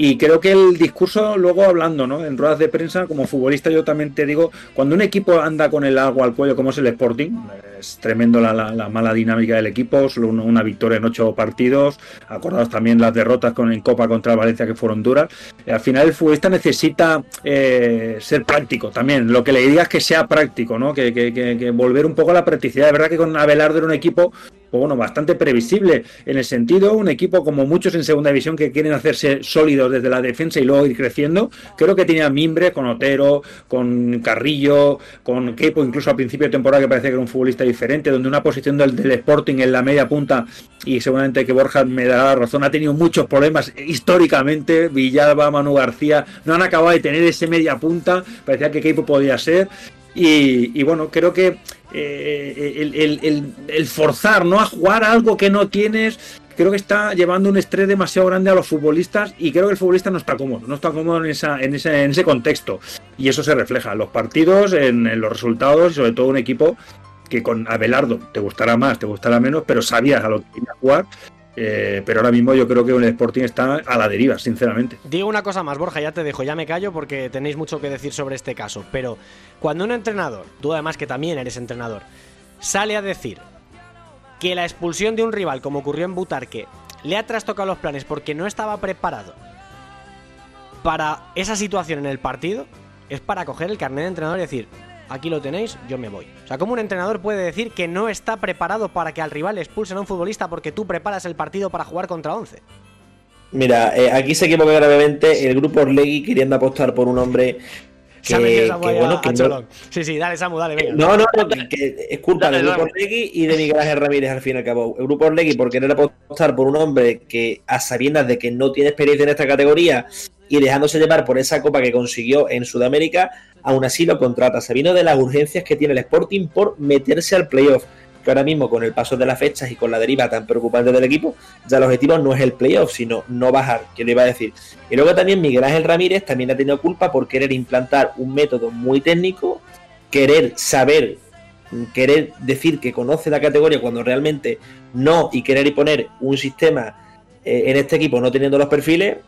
Y creo que el discurso, luego hablando, ¿no? En ruedas de prensa, como futbolista, yo también te digo, cuando un equipo anda con el agua al cuello, como es el Sporting, es tremendo la, mala dinámica del equipo, solo una, victoria en ocho partidos, acordados también las derrotas con, en Copa contra Valencia que fueron duras. Al final el futbolista necesita eh, ser práctico también, lo que le digas que sea práctico, ¿no? Que, que, volver un poco a la practicidad. De verdad que con Abelardo era un equipo bueno, bastante previsible en el sentido, un equipo como muchos en segunda división que quieren hacerse sólidos desde la defensa y luego ir creciendo. Creo que tenía mimbre con Otero, con Carrillo, con Kepo, incluso al principio de temporada que parecía que era un futbolista diferente, donde una posición del, del Sporting en la media punta, y seguramente que Borja me dará razón, ha tenido muchos problemas históricamente. Villalba, Manu García, no han acabado de tener ese media punta, parecía que Kepo podía ser. Y, bueno, creo que eh, el, forzar ¿no? a jugar algo que no tienes, creo que está llevando un estrés demasiado grande a los futbolistas y creo que el futbolista no está cómodo, no está cómodo en, en, ese, en contexto. Y eso se refleja en los partidos, en, los resultados y sobre todo un equipo que con Abelardo te gustará más, te gustará menos, pero sabías a lo que iba a jugar eh, pero ahora mismo yo creo que el Sporting está a la deriva, sinceramente. Digo una cosa más, Borja, ya te dejo, ya me callo porque tenéis mucho que decir sobre este caso. Pero cuando un entrenador, tú además que también eres entrenador, sale a decir que la expulsión de un rival, como ocurrió en Butarque, le ha trastocado los planes porque no estaba preparado para esa situación en el partido, es para coger el carnet de entrenador y decir, aquí lo tenéis, yo me voy. O sea, ¿cómo un entrenador puede decir que no está preparado para que al rival le expulsen a un futbolista porque tú preparas el partido para jugar contra 11? Mira, eh, aquí se equivoca gravemente el grupo Orlegui queriendo apostar por un hombre que, que, bueno, que no... Sí, sí, dale, Samu, dale, venga. No, no, no que, es culpa del Grupo Orlegui y de Miguel Ángel Ramírez al fin y al cabo. El Grupo Orlegui por querer apostar por un hombre que a sabiendas de que no tiene experiencia en esta categoría y dejándose llevar por esa copa que consiguió en Sudamérica, aún así lo contrata, sabiendo de las urgencias que tiene el Sporting por meterse al playoff. Que ahora mismo, con el paso de las fechas y con la deriva tan preocupante del equipo, ya el objetivo no es el playoff, sino no bajar, que lo iba a decir. Y luego también Miguel Ángel Ramírez también ha tenido culpa por querer implantar un método muy técnico, querer saber, querer decir que conoce la categoría cuando realmente no, y querer poner un sistema eh, en este equipo no teniendo los perfiles,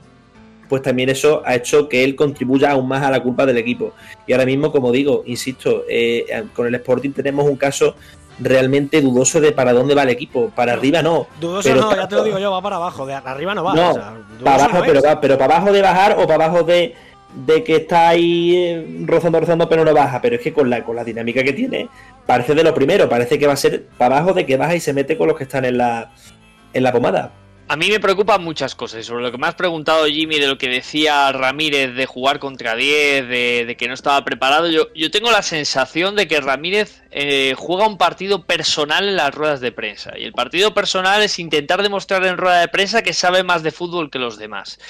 pues también eso ha hecho que él contribuya aún más a la culpa del equipo. Y ahora mismo, como digo, insisto, eh, con el Sporting tenemos un caso realmente dudoso de para dónde va el equipo. Para arriba no. Dudoso no, ya te lo digo yo, va para abajo. De arriba no va. No, para abajo, pero, va, pero para abajo de bajar o para abajo de, de que está ahí eh, rozando, rozando, pero no baja. Pero es que con la, con la dinámica que tiene, parece de lo primero. Parece que va a ser para abajo de que baja y se mete con los que están en la, en la pomada. A mí me preocupan muchas cosas. Sobre lo que me has preguntado, Jimmy, de lo que decía Ramírez de jugar contra 10, de, que no estaba preparado, yo, yo, tengo la sensación de que Ramírez eh, juega un partido personal en las ruedas de prensa. Y el partido personal es intentar demostrar en rueda de prensa que sabe más de fútbol que los demás.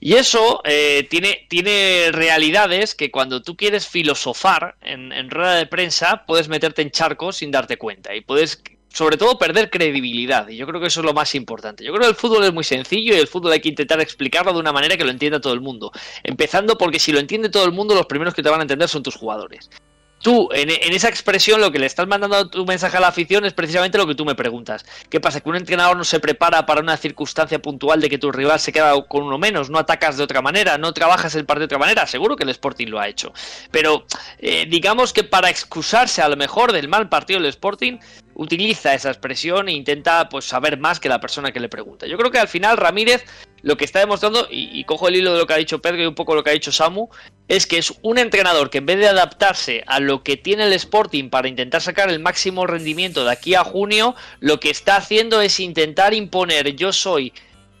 Y eso eh, tiene, tiene realidades que cuando tú quieres filosofar en, en rueda de prensa, puedes meterte en charcos sin darte cuenta. Y puedes sobre todo perder credibilidad. Y yo creo que eso es lo más importante. Yo creo que el fútbol es muy sencillo y el fútbol hay que intentar explicarlo de una manera que lo entienda todo el mundo. Empezando porque si lo entiende todo el mundo, los primeros que te van a entender son tus jugadores tú, en, esa expresión, lo que le estás mandando tu mensaje a la afición es precisamente lo que tú me preguntas. ¿Qué pasa? ¿Que un entrenador no se prepara para una circunstancia puntual de que tu rival se queda con uno menos? ¿No atacas de otra manera? ¿No trabajas el partido de otra manera? Seguro que el Sporting lo ha hecho. Pero eh, digamos que para excusarse a lo mejor del mal partido del Sporting, utiliza esa expresión e intenta pues saber más que la persona que le pregunta. Yo creo que al final Ramírez lo que está demostrando, y, cojo el hilo de lo que ha dicho Pedro y un poco lo que ha dicho Samu, es que es un entrenador que en vez de adaptarse a lo que tiene el Sporting para intentar sacar el máximo rendimiento de aquí a junio, lo que está haciendo es intentar imponer yo soy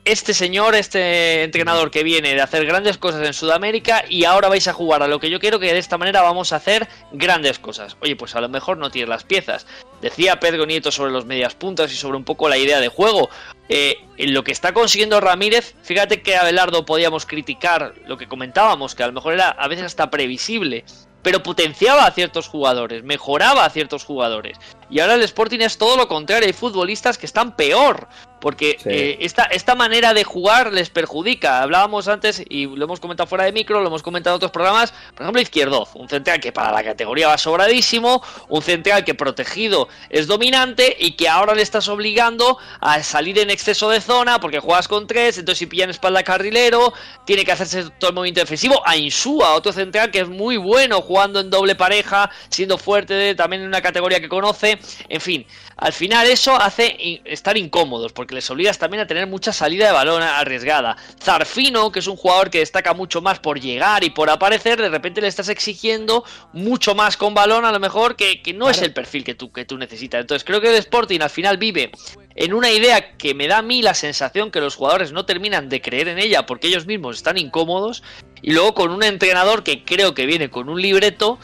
este señor, este entrenador que viene de hacer grandes cosas en Sudamérica y ahora vais a jugar a lo que yo quiero que de esta manera vamos a hacer grandes cosas. Oye, pues a lo mejor no tiene las piezas. Decía Pedro Nieto sobre los medias puntas y sobre un poco la idea de juego. Eh, en lo que está consiguiendo Ramírez, fíjate que a Abelardo podíamos criticar lo que comentábamos, que a lo mejor era a veces hasta previsible pero potenciaba a ciertos jugadores, mejoraba a ciertos jugadores. Y ahora el Sporting es todo lo contrario, hay futbolistas que están peor, porque eh, esta, esta manera de jugar les perjudica. Hablábamos antes, y lo hemos comentado fuera de micro, lo hemos comentado en otros programas, por ejemplo, Izquierdoz, un central que para la categoría va sobradísimo, un central que protegido es dominante y que ahora le estás obligando a salir en exceso de zona porque juegas con tres, entonces si pillan espalda carrilero, tiene que hacerse todo el movimiento defensivo. A Insúa, otro central que es muy bueno jugando en doble pareja, siendo fuerte también en una categoría que conoce, en fin. Al final eso hace estar incómodos porque les obligas también a tener mucha salida de balón arriesgada. Zarfino, que es un jugador que destaca mucho más por llegar y por aparecer, de repente le estás exigiendo mucho más con balón a lo mejor que, no es el perfil que tú, que tú necesitas. Entonces creo que el Sporting al final vive en una idea que me da a mí la sensación que los jugadores no terminan de creer en ella porque ellos mismos están incómodos y luego con un entrenador que creo que viene con un libreto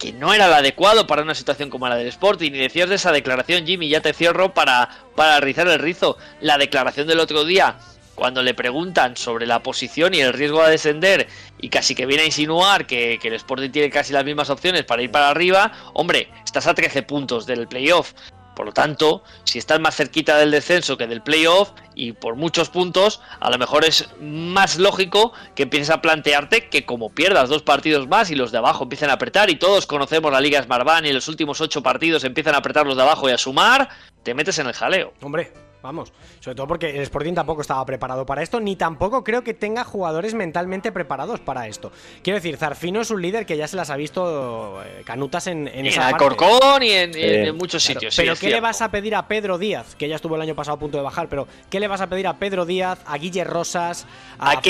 que no era el adecuado para una situación como la del Sporting. Y decías de esa declaración, Jimmy, ya te cierro para, para rizar el rizo. La declaración del otro día, cuando le preguntan sobre la posición y el riesgo de descender, y casi que viene a insinuar que, que el Sporting tiene casi las mismas opciones para ir para arriba, hombre, estás a 13 puntos del playoff. Por lo tanto, si estás más cerquita del descenso que del playoff y por muchos puntos, a lo mejor es más lógico que empieces a plantearte que como pierdas dos partidos más y los de abajo empiezan a apretar y todos conocemos la Liga Smartbank y los últimos ocho partidos empiezan a apretar los de abajo y a sumar, te metes en el jaleo. Hombre, Vamos, sobre todo porque el Sporting tampoco estaba preparado para esto, ni tampoco creo que tenga jugadores mentalmente preparados para esto. Quiero decir, Zarfino es un líder que ya se las ha visto eh, canutas en, en, en Corcón y en, muchos sitios. pero ¿qué le vas a pedir a Pedro Díaz, que ya estuvo el año pasado a punto de bajar, pero ¿qué le vas a pedir a Pedro Díaz, a Guille Rosas, a, a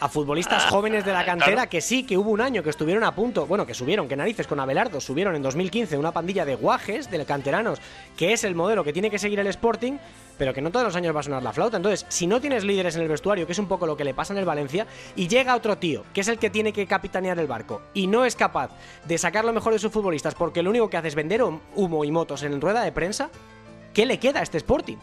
a futbolistas ah, jóvenes de la cantera que sí, que hubo un año que estuvieron a punto, bueno, que subieron, que narices con Abelardo, subieron en 2015 una pandilla de guajes, de canteranos, que es el modelo que tiene que seguir el Sporting, pero que no todos los años va a sonar la flauta. Entonces, si no tienes líderes en el vestuario, que es un poco lo que le pasa en el Valencia, y llega otro tío, que es el que tiene que capitanear el barco, y no es capaz de sacar lo mejor de sus futbolistas porque lo único que hace es vender humo y motos en rueda de prensa, ¿qué le queda a este Sporting?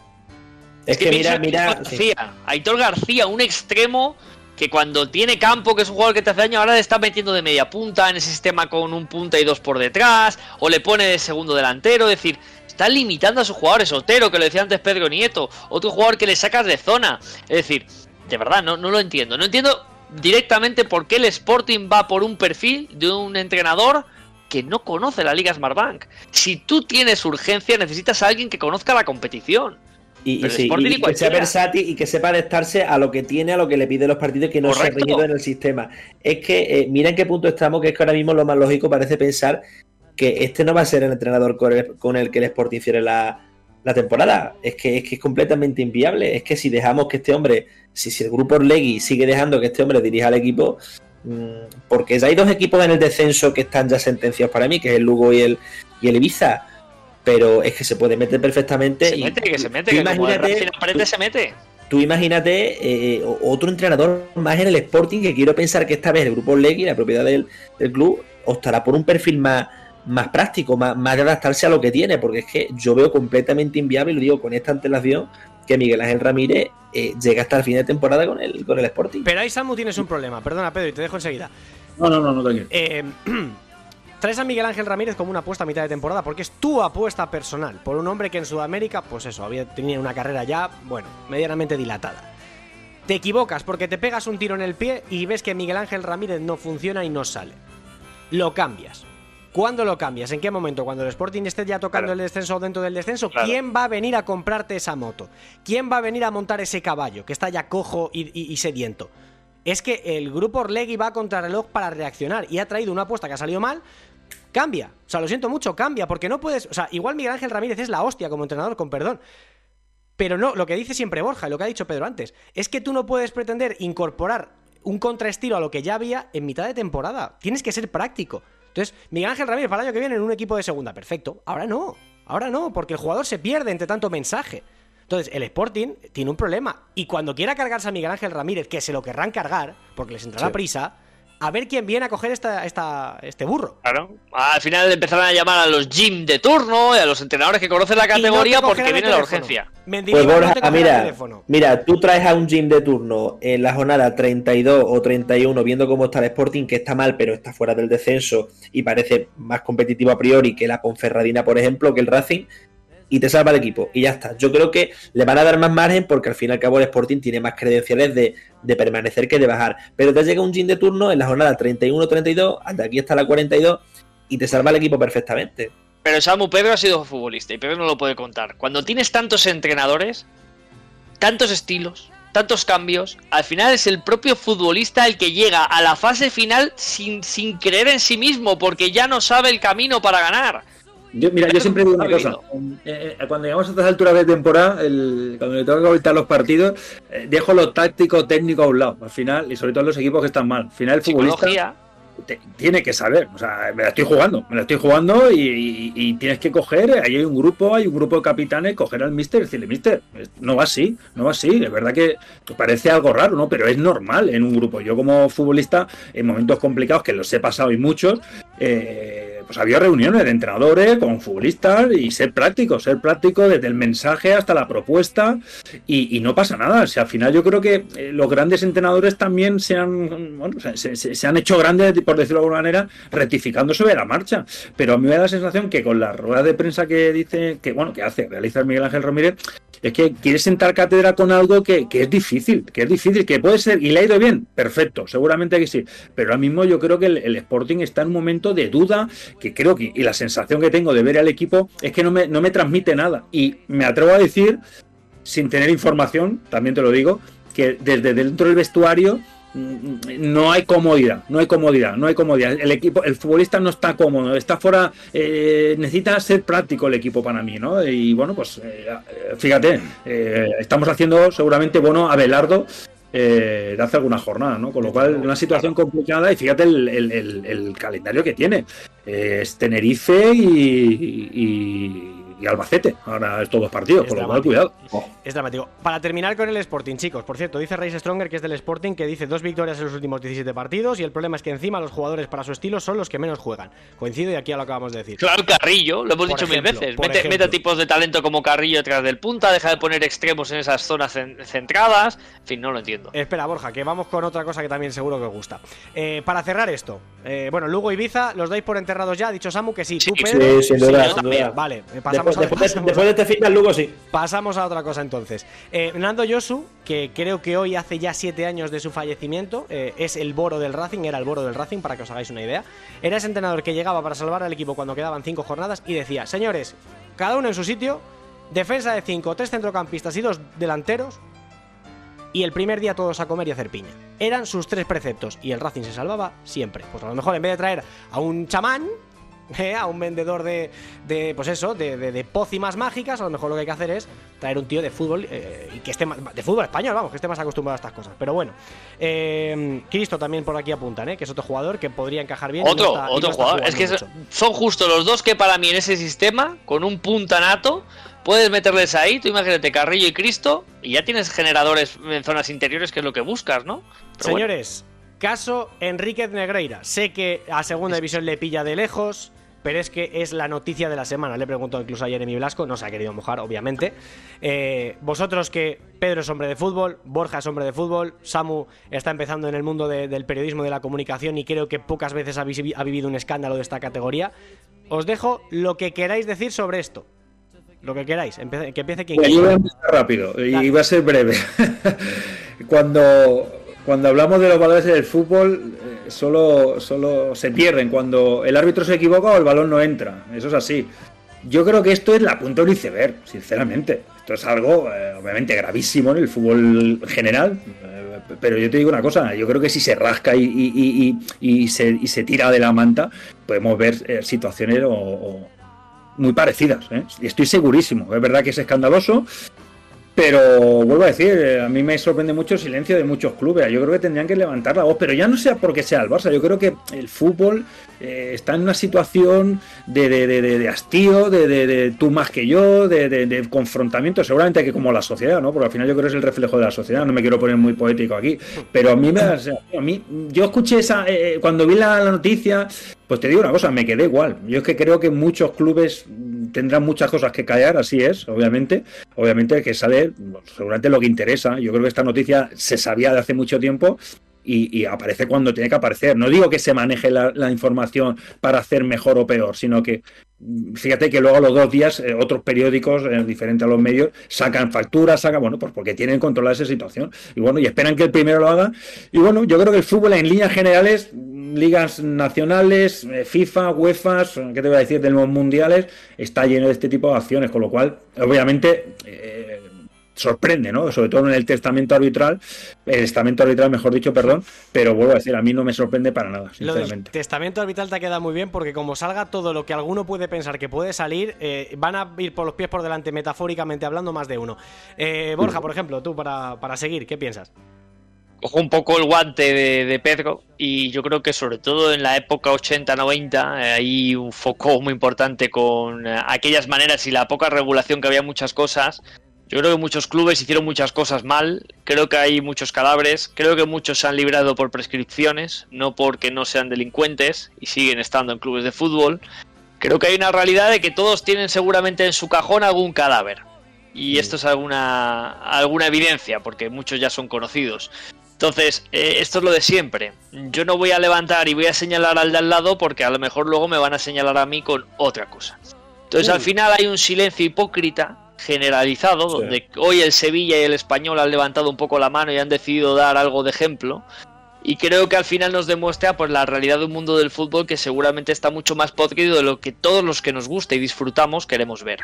Es que, mira, mira. García, Aitor García, un extremo que cuando tiene campo, que es un jugador que te hace daño, ahora le está metiendo de media punta en ese sistema con un punta y dos por detrás, o le pone de segundo delantero, es decir, está limitando a sus jugadores. Otero, que lo decía antes Pedro Nieto, otro jugador que le sacas de zona. Es decir, de verdad, no, no lo entiendo. No entiendo directamente por qué el Sporting va por un perfil de un entrenador que no conoce la Liga Smartbank. Si tú tienes urgencia, necesitas a alguien que conozca la competición. Y, que sea versátil y que sepa adaptarse a lo que tiene, a lo que le pide los partidos, que no se ha reñido en el sistema. Es que, eh, mira en qué punto estamos, que es que ahora mismo lo más lógico parece pensar que este no va a ser el entrenador con el, que el Sporting cierre la, temporada. Es que, es que es completamente inviable. Es que si dejamos que este hombre, si, si el grupo Orlegui sigue dejando que este hombre dirija al equipo, mm, porque ya hay dos equipos en el descenso que están ya sentenciados para mí, que es el Lugo y el, y el Ibiza. Pero es que se puede meter perfectamente. Se mete, que se mete, que imagínate, tú, se mete. Tú imagínate eh, otro entrenador más en el Sporting que quiero pensar que esta vez el grupo Orlegui, la propiedad del, del club, optará por un perfil más, más práctico, más, más de adaptarse a lo que tiene, porque es que yo veo completamente inviable, y lo digo con esta antelación, que Miguel Ángel Ramírez eh, llega hasta el fin de temporada con el, con el Sporting. Pero ahí, Samu, tienes un problema. Perdona, Pedro, y te dejo enseguida. No, no, no, no, eh, traes a Miguel Ángel Ramírez como una apuesta a mitad de temporada, porque es tu apuesta personal, por un hombre que en Sudamérica, pues eso, había tenido una carrera ya, bueno, medianamente dilatada. Te equivocas porque te pegas un tiro en el pie y ves que Miguel Ángel Ramírez no funciona y no sale. Lo cambias ¿Cuándo lo cambias? ¿En qué momento? Cuando el Sporting esté ya tocando el descenso o dentro del descenso, ¿quién va a venir a comprarte esa moto? ¿Quién va a venir a montar ese caballo que está ya cojo y, sediento? Es que el grupo Orlegui va a contrarreloj para reaccionar y ha traído una apuesta que ha salido mal. Cambia. O sea, lo siento mucho, cambia, porque no puedes. O sea, igual Miguel Ángel Ramírez es la hostia como entrenador, con perdón. Pero no, lo que dice siempre Borja y lo que ha dicho Pedro antes, es que tú no puedes pretender incorporar un contraestilo a lo que ya había en mitad de temporada. Tienes que ser práctico. Entonces, Miguel Ángel Ramírez para el año que viene en un equipo de segunda, perfecto. Ahora no, ahora no, porque el jugador se pierde entre tanto mensaje. Entonces, el Sporting tiene un problema. Y cuando quiera cargarse a Miguel Ángel Ramírez, que se lo querrán cargar, porque les entrará prisa, a ver quién viene a coger esta, esta, este burro. Claro. Al final empezaron a llamar a los gym de turno y a los entrenadores que conocen la no categoría porque viene la urgencia. Pues no Borja, el mira, mira, tú traes a un gym de turno en la jornada 32 o 31 viendo cómo está el Sporting, que está mal, pero está fuera del descenso y parece más competitivo a priori que la Ponferradina, por ejemplo, que el Racing, y te salva el equipo. Y ya está. Yo creo que le van a dar más margen porque al fin y al cabo el Sporting tiene más credenciales de, de permanecer que de bajar. Pero te llega un gym de turno en la jornada 31-32, hasta aquí está la 42, y te salva el equipo perfectamente. Pero Samu Pedro ha sido futbolista y Pedro no lo puede contar. Cuando tienes tantos entrenadores, tantos estilos, tantos cambios, al final es el propio futbolista el que llega a la fase final sin, sin creer en sí mismo porque ya no sabe el camino para ganar. Yo, mira, yo siempre digo una cosa. Eh, eh, cuando llegamos a estas alturas de temporada, el- cuando le tengo que voltear los partidos, eh, dejo lo táctico, técnico a un lado. Al final, y sobre todo los equipos que están mal. Al final, el futbolista te- tiene que saber. O sea, me la estoy jugando, me la estoy jugando y, y- y tienes que coger. Ahí hay un grupo, hay un grupo de capitanes, coger al mister y decirle, mister, no va así, no va así. Es verdad que parece algo raro, ¿no? Pero es normal en un grupo. Yo, como futbolista, en momentos complicados, que los he pasado y muchos, eh, pues había reuniones de entrenadores con futbolistas y ser práctico, ser práctico desde el mensaje hasta la propuesta y, no pasa nada. O sea, al final yo creo que eh, los grandes entrenadores también se han, bueno, se, han hecho grandes, por decirlo de alguna manera, rectificando sobre la marcha. Pero a mí me da la sensación que con la rueda de prensa que dice, que bueno, que hace, realiza Miguel Ángel Ramírez, es que quiere sentar cátedra con algo que, que es difícil, que es difícil, que puede ser, y le ha ido bien, perfecto, seguramente que sí. Pero ahora mismo yo creo que el Sporting está en un momento de duda, que creo que, y la sensación que tengo de ver al equipo es que no me, no me transmite nada. Y me atrevo a decir, sin tener información, también te lo digo, que desde dentro del vestuario mm, no hay comodidad, no hay comodidad, no hay comodidad. El equipo, el futbolista no está cómodo, está fuera, eh, necesita ser práctico el equipo para mí, ¿no? Y bueno, pues eh, fíjate, eh, estamos haciendo seguramente bueno a Belardo eh, de hace alguna jornada, ¿no? Con lo cual, una situación complicada y fíjate el, el- el- el calendario que tiene. Es Tenerife y, y- y Albacete, ahora estos dos partidos, Es con lo cual, cuidado. Es dramático. Para terminar con el Sporting, chicos, por cierto, dice Reis Stronger, que es del Sporting, que dice dos victorias en los últimos 17 partidos y el problema es que encima los jugadores para su estilo son los que menos juegan. Coincido y aquí ya lo acabamos de decir. Claro, Carrillo, lo hemos Por dicho ejemplo, mil veces. Mete, tipos de talento como Carrillo detrás del punta, deja de poner extremos en esas zonas cen- centradas. En fin, no lo entiendo. Espera, Borja, que vamos con otra cosa que también seguro que os gusta. Eh, para cerrar esto, eh, bueno, Lugo y Ibiza, ¿los dais por enterrados ya? Ha dicho Samu que sí. ¿Tú, Sí, Pedro? Sí, sin duda, yo sin duda. Vale, eh, pasamos, Después, a, después de, pasamos a- después de este final, luego sí. Pasamos a otra cosa entonces. Eh, Nando Yosu, que creo que hoy hace ya siete años de su fallecimiento, eh, es el boro del Racing, era el boro del Racing, para que os hagáis una idea. Era ese entrenador que llegaba para salvar al equipo cuando quedaban cinco jornadas y decía, señores, cada uno en su sitio, defensa de cinco, tres centrocampistas y dos delanteros, y el primer día todos a comer y a hacer piña. Eran sus tres preceptos y el Racing se salvaba siempre. Pues a lo mejor en vez de traer a un chamán, eh, a un vendedor de, de, pues eso, de, de, de pócimas mágicas, a lo mejor lo que hay que hacer es traer un tío de fútbol eh, y que esté más, de fútbol español, vamos, que esté más acostumbrado a estas cosas. Pero bueno, eh, Cristo también por aquí apuntan, ¿eh? que es otro jugador que podría encajar bien. no Otro, está- otro no jugador. Es que mucho. son justo los dos que para mí en ese sistema, con un puntanato, puedes meterles ahí. Tú imagínate Carrillo y Cristo, y ya tienes generadores en zonas interiores, que es lo que buscas, ¿no? Pero bueno. Señores, caso Enríquez Negreira. Sé que a segunda división le pilla de lejos, pero es que es la noticia de la semana. Le he preguntado incluso a Jeremy Blasco, no se ha querido mojar, obviamente. Eh, vosotros que Pedro es hombre de fútbol, Borja es hombre de fútbol, Samu está empezando en el mundo de- del periodismo, de la comunicación y creo que pocas veces ha, vi- ha vivido un escándalo de esta categoría. Os dejo lo que queráis decir sobre esto. Lo que queráis, que empiece quien Pues yo voy a quiera. empezar rápido Dale. y va a ser breve. cuando, cuando hablamos de los valores del fútbol, solo, solo se pierden cuando el árbitro se equivoca o el balón no entra. Eso es así. Yo creo que esto es la punta del iceberg, sinceramente. Esto es algo, eh, obviamente, gravísimo en el fútbol general. eh, pero yo te digo una cosa, yo creo que si se rasca y, se, tira de la manta, podemos ver eh, situaciones muy parecidas. ¿eh? Estoy segurísimo. Es verdad que es escandaloso, Pero vuelvo a decir, eh, a mí me sorprende mucho el silencio de muchos clubes. Yo creo que tendrían que levantar la voz, pero ya no sea porque sea el Barça. Yo creo que el fútbol eh, está en una situación de, de, de, de hastío, de, tú más que yo, de, confrontamiento, seguramente que como la sociedad, ¿no? Porque al final yo creo que es el reflejo de la sociedad. No me quiero poner muy poético aquí, pero a mí me, a mí, yo escuché esa eh, cuando vi la, la noticia, pues te digo una cosa, me quedé igual. Yo es que creo que muchos clubes tendrán muchas cosas que callar, así es, obviamente. Obviamente que sale seguramente lo que interesa. Yo creo que esta noticia se sabía de hace mucho tiempo y, aparece cuando tiene que aparecer. No digo que se maneje la, información para hacer mejor o peor, sino que fíjate que luego a los dos días eh, otros periódicos, eh, diferentes a los medios, sacan facturas, sacan, bueno, pues porque tienen controlada esa situación. Y bueno, y esperan que el primero lo haga. Y bueno, yo creo que el fútbol en líneas generales ligas nacionales, eh, FIFA, UEFA, ¿qué te voy a decir? De los mundiales, está lleno de este tipo de acciones, con lo cual, obviamente, sorprende, ¿no? Sobre todo en el testamento arbitral, el testamento arbitral, mejor dicho, perdón, pero vuelvo a decir, a mí no me sorprende para nada, sinceramente. El testamento arbitral te queda muy bien porque como salga todo lo que alguno puede pensar que puede salir, eh, van a ir por los pies por delante, metafóricamente hablando, más de uno. Borja, por ejemplo, tú para, para seguir, ¿qué piensas? cojo un poco el guante de, Pedro y yo creo que sobre todo en la época 80-90 eh, hay un foco muy importante con eh, aquellas maneras y la poca regulación que había muchas cosas. Yo creo que muchos clubes hicieron muchas cosas mal, creo que hay muchos cadáveres, creo que muchos se han librado por prescripciones, no porque no sean delincuentes y siguen estando en clubes de fútbol. Creo que hay una realidad de que todos tienen seguramente en su cajón algún cadáver. Y esto es alguna, alguna evidencia, porque muchos ya son conocidos. Entonces, eh, esto es lo de siempre. Yo no voy a levantar y voy a señalar al de al lado porque a lo mejor luego me van a señalar a mí con otra cosa. Entonces, al final hay un silencio hipócrita generalizado, donde hoy el Sevilla y el Español han levantado un poco la mano y han decidido dar algo de ejemplo. Y creo que al final nos demuestra pues, la realidad de un mundo del fútbol que seguramente está mucho más podrido de lo que todos los que nos gusta y disfrutamos queremos ver.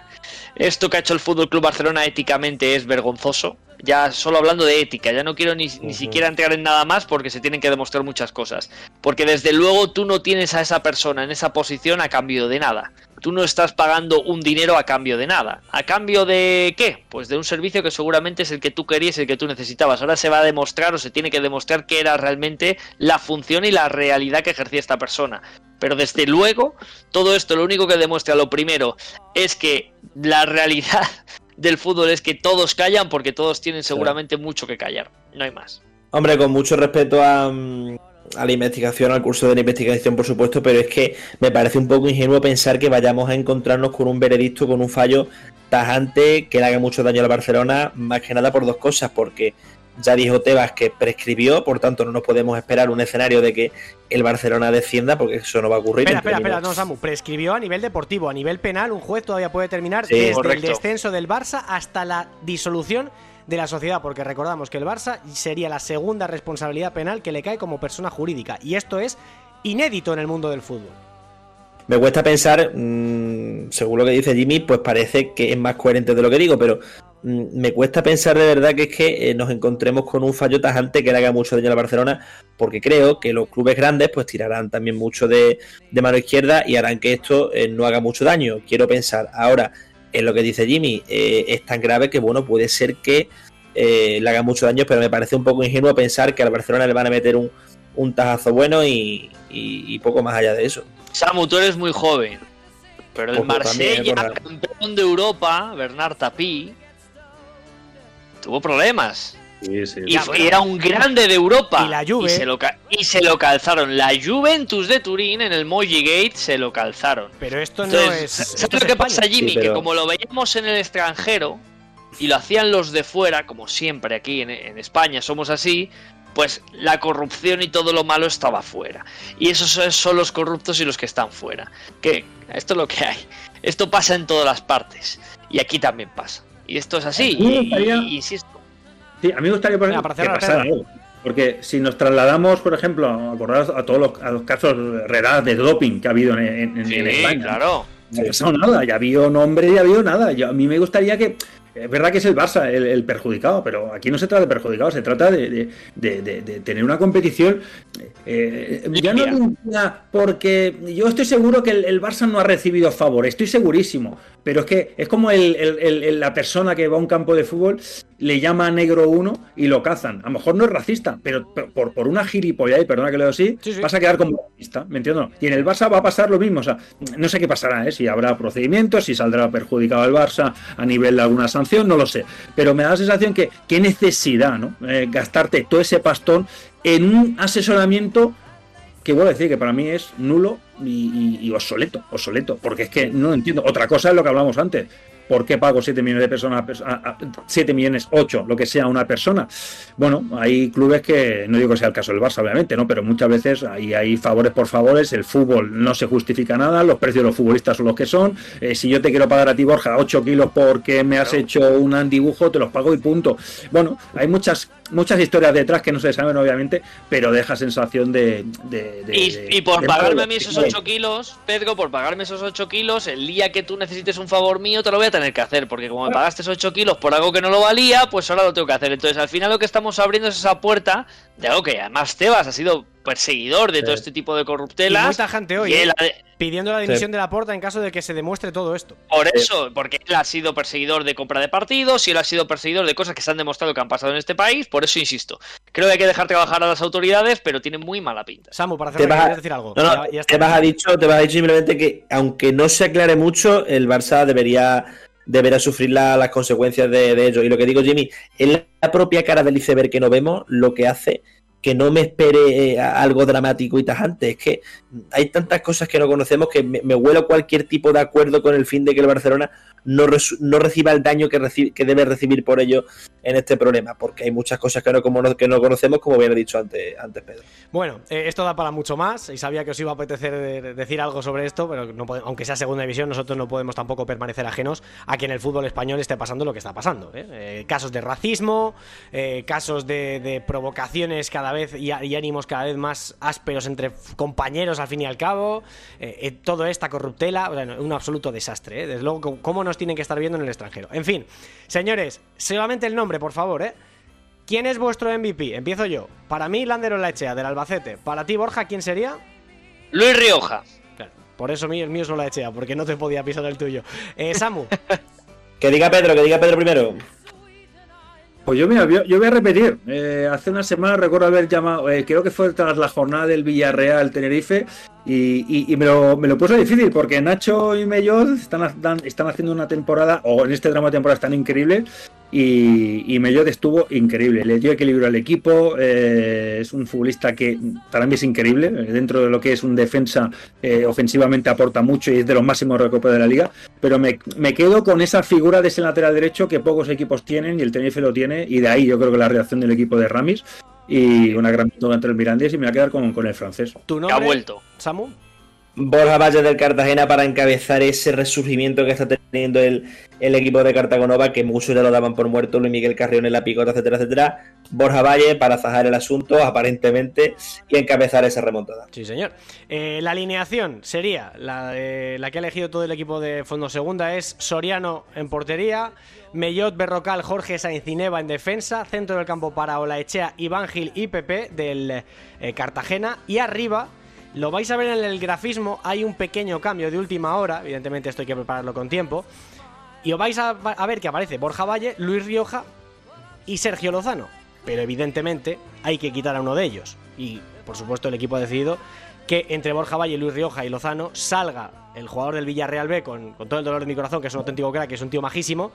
Esto que ha hecho el Fútbol Club Barcelona éticamente es vergonzoso ya solo hablando de ética, ya no quiero ni, siquiera entrar en nada más porque se tienen que demostrar muchas cosas. Porque desde luego tú no tienes a esa persona en esa posición a cambio de nada. Tú no estás pagando un dinero a cambio de nada. ¿A cambio de qué? Pues de un servicio que seguramente es el que tú querías, el que tú necesitabas. Ahora se va a demostrar o se tiene que demostrar que era realmente la función y la realidad que ejercía esta persona. Pero desde luego, todo esto lo único que demuestra, lo primero, es que la realidad del fútbol es que todos callan porque todos tienen seguramente mucho que callar. No hay más. Hombre, con mucho respeto a, mm, a, la investigación, al curso de la investigación, por supuesto, pero es que me parece un poco ingenuo pensar que vayamos a encontrarnos con un veredicto, con un fallo tajante que le haga mucho daño a la Barcelona, más que nada por dos cosas, porque ya dijo Tebas que prescribió, por tanto no nos podemos esperar un escenario de que el Barcelona descienda, porque eso no va a ocurrir. Espera, espera, espera, no, Samu, prescribió a nivel deportivo, a nivel penal, un juez todavía puede terminar desde el descenso del Barça hasta la disolución de la sociedad, porque recordamos que el Barça sería la segunda responsabilidad penal que le cae como persona jurídica, y esto es inédito en el mundo del fútbol. Me cuesta pensar, mm, según lo que dice Jimmy, pues parece que es más coherente de lo que digo, pero mm, me cuesta pensar de verdad que es que eh, nos encontremos con un fallo tajante que le haga mucho daño a Barcelona, porque creo que los clubes grandes pues tirarán también mucho de, mano izquierda y harán que esto eh, no haga mucho daño. Quiero pensar ahora en lo que dice Jimmy, eh, es tan grave que bueno, puede ser que le haga mucho daño, pero me parece un poco ingenuo pensar que a la Barcelona le van a meter un, un tajazo bueno y poco más allá de eso. Samu, tú eres muy joven. Pero el Marsella, campeón de Europa, Bernard Tapie, tuvo problemas. Sí, sí, y, era un grande de Europa. Y la Juve. Y se, lo, calzaron. La Juventus de Turín en el Moji Gate se lo calzaron. Pero esto no es. ¿Sabes lo que pasa, Jimmy? Que como lo veíamos en el extranjero y lo hacían los de fuera, como siempre aquí en, en España somos así, pues la corrupción y todo lo malo estaba fuera. Y esos son los corruptos y los que están fuera. Que esto es lo que hay. Esto pasa en todas las partes. Y aquí también pasa. Y esto es así. Y, insisto. Sí, a mí me gustaría por ejemplo, Porque si nos trasladamos, por ejemplo, a, a todos los, a los casos reales de doping que ha habido en, en, España. claro. No ha pasado nada, ya ha habido nombre, ya ha habido nada. Yo, a mí me gustaría que es verdad que es el Barça el, perjudicado, pero aquí no se trata de perjudicado, se trata de, tener una competición eh, ya no porque yo estoy seguro que el, Barça no ha recibido favor, estoy segurísimo, pero es que es como la persona que va a un campo de fútbol le llama negro uno y lo cazan. A lo mejor no es racista, pero, por, por una gilipollez, y perdona que lo digo así, vas a quedar como racista, ¿me entiendo? Y en el Barça va a pasar lo mismo, o sea, no sé qué pasará, ¿eh? si habrá procedimientos, si saldrá perjudicado el Barça a nivel de alguna sanción, no lo sé, pero me da la sensación que qué necesidad, ¿no? Eh, gastarte todo ese pastón en un asesoramiento que voy a decir que para mí es nulo y, y, obsoleto, obsoleto, porque es que no entiendo. Otra cosa es lo que hablamos antes. ¿Por qué pago 7 millones de personas, 7 millones, 8, lo que sea, una persona? Bueno, hay clubes que, no digo que sea el caso del Barça, obviamente, ¿no? Pero muchas veces ahí hay favores por favores, el fútbol no se justifica nada, los precios de los futbolistas son los que son. Eh, si yo te quiero pagar a ti, Borja, 8 kilos porque me has hecho un dibujo, te los pago y punto. Bueno, hay muchas muchas historias detrás que no se saben, obviamente, pero deja sensación de. y, por pagarme a mí esos 8 kilos, Pedro, por pagarme esos 8 kilos, el día que tú necesites un favor mío, te lo voy a tener que hacer, porque como me pagaste esos 8 kilos por algo que no lo valía, pues ahora lo tengo que hacer. Entonces, al final lo que estamos abriendo es esa puerta de algo que además Tebas ha sido perseguidor de todo este tipo de corruptelas. Y mucha gente hoy ¿eh? pidiendo la dimisión de la porta en caso de que se demuestre todo esto. Por eso, porque él ha sido perseguidor de compra de partidos y él ha sido perseguidor de cosas que se han demostrado que han pasado en este país. Por eso insisto, creo que hay que dejar trabajar a las autoridades, pero tiene muy mala pinta. Samu, para hacer ¿quieres decir algo? No, no, te vas a dicho, te vas a decir simplemente que aunque no se aclare mucho, el Barça debería deberá sufrir las consecuencias de, ello. Y lo que digo, Jimmy, es la propia cara del iceberg que no vemos lo que hace que no me espere eh, algo dramático y tajante. Es que hay tantas cosas que no conocemos que me, me, huelo cualquier tipo de acuerdo con el fin de que el Barcelona no, no reciba el daño que, que, debe recibir por ello en este problema, porque hay muchas cosas que no, como no, que no conocemos, como bien he dicho antes, antes Pedro. Bueno, eh, esto da para mucho más y sabía que os iba a apetecer decir algo sobre esto, pero no aunque sea segunda división, nosotros no podemos tampoco permanecer ajenos a que en el fútbol español esté pasando lo que está pasando. ¿eh? Casos de racismo, casos de, provocaciones cada vez y, ánimos cada vez más ásperos entre compañeros al fin y al cabo, todo esta corruptela, un absoluto desastre. Desde luego, ¿cómo no tienen que estar viendo en el extranjero. En fin, señores, solamente el nombre, por favor, ¿eh? ¿Quién es vuestro MVP? Empiezo yo. Para mí, Lander Olaechea, del Albacete. Para ti, Borja, ¿quién sería? Luis Rioja. por eso mío, el mío es Olaechea, porque no te podía pisar el tuyo. Eh, Samu. que diga Pedro, que diga Pedro primero. Pues yo, mira, yo, voy a repetir. Eh, hace una semana recuerdo haber llamado, eh, creo que fue tras la jornada del Villarreal Tenerife, y, me, lo, me, lo, puso difícil porque Nacho y Mellot están, están haciendo una temporada, o en este drama de temporada están increíbles, y, y Mellot estuvo increíble. Le dio equilibrio al equipo, eh, es un futbolista que mí es increíble, eh, dentro de lo que es un defensa, eh, ofensivamente aporta mucho y es de los máximos recuperados de la liga, pero me, me, quedo con esa figura de ese lateral derecho que pocos equipos tienen y el Tenerife lo tiene, y de ahí yo creo que la reacción del equipo de Ramis y una gran victoria entre el Mirandés y me voy a quedar con, con el francés. ¿Tu nombre, ha vuelto. Samu? Borja Valle del Cartagena para encabezar ese resurgimiento que está teniendo el, equipo de Cartagonova, que muchos ya lo daban por muerto, Luis Miguel Carrión en la picota, etcétera, etcétera. Borja Valle para zajar el asunto, aparentemente, y encabezar esa remontada. Sí, señor. Eh, la alineación sería la, la que ha elegido todo el equipo de Fondo Segunda, es Soriano en portería, Mellot, Berrocal, Jorge Sainzineva en defensa, centro del campo para Olaechea, Iván Gil y Pepe del eh, Cartagena, y arriba lo vais a ver en el grafismo, hay un pequeño cambio de última hora, evidentemente esto hay que prepararlo con tiempo. Y os vais a, ver que aparece Borja Valle, Luis Rioja y Sergio Lozano. Pero evidentemente hay que quitar a uno de ellos. Y por supuesto el equipo ha decidido que entre Borja Valle, Luis Rioja y Lozano salga el jugador del Villarreal B con, con todo el dolor de mi corazón, que es un auténtico crack, que es un tío majísimo,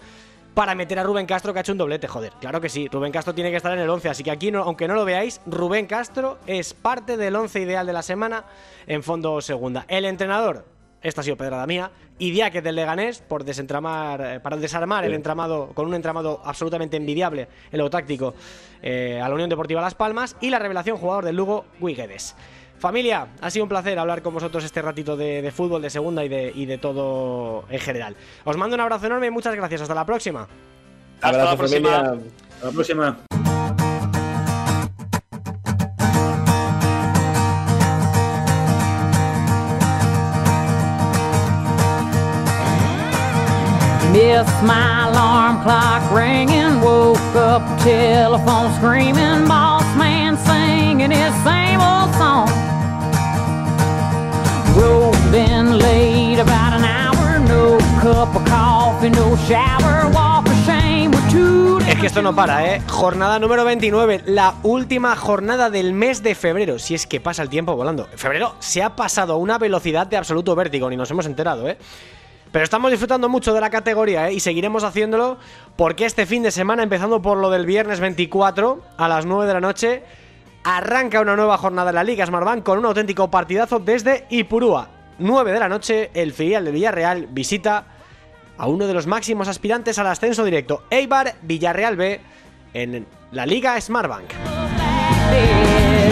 para meter a Rubén Castro que ha hecho un doblete, joder. Claro que sí, Rubén Castro tiene que estar en el 11, así que aquí, aunque no lo veáis, Rubén Castro es parte del 11 ideal de la semana en fondo segunda. El entrenador, esta ha sido pedrada mía, y Diáquez del Leganés por desentramar, eh, para desarmar el entramado, con un entramado absolutamente envidiable en lo táctico eh, a la Unión Deportiva Las Palmas, y la revelación jugador del Lugo, Guiguedes. Familia, ha sido un placer hablar con vosotros este ratito de, fútbol, de segunda y de, y de, todo en general. Os mando un abrazo enorme y muchas gracias. Hasta la próxima. Hasta la próxima. Hasta la próxima. this, my alarm clock ringing. Woke up, telephone screaming. Boss man singing his same old song. Es que esto no para, ¿eh? Jornada número 29, la última jornada del mes de febrero. Si es que pasa el tiempo volando. Febrero se ha pasado a una velocidad de absoluto vértigo, ni nos hemos enterado, ¿eh? Pero estamos disfrutando mucho de la categoría ¿eh? y seguiremos haciéndolo porque este fin de semana, empezando por lo del viernes 24 a las 9 de la noche, arranca una nueva jornada en la Liga Smartbank con un auténtico partidazo desde Ipurúa. 9 de la noche, el filial de Villarreal visita a uno de los máximos aspirantes al ascenso directo, Eibar Villarreal B, en la Liga Smartbank.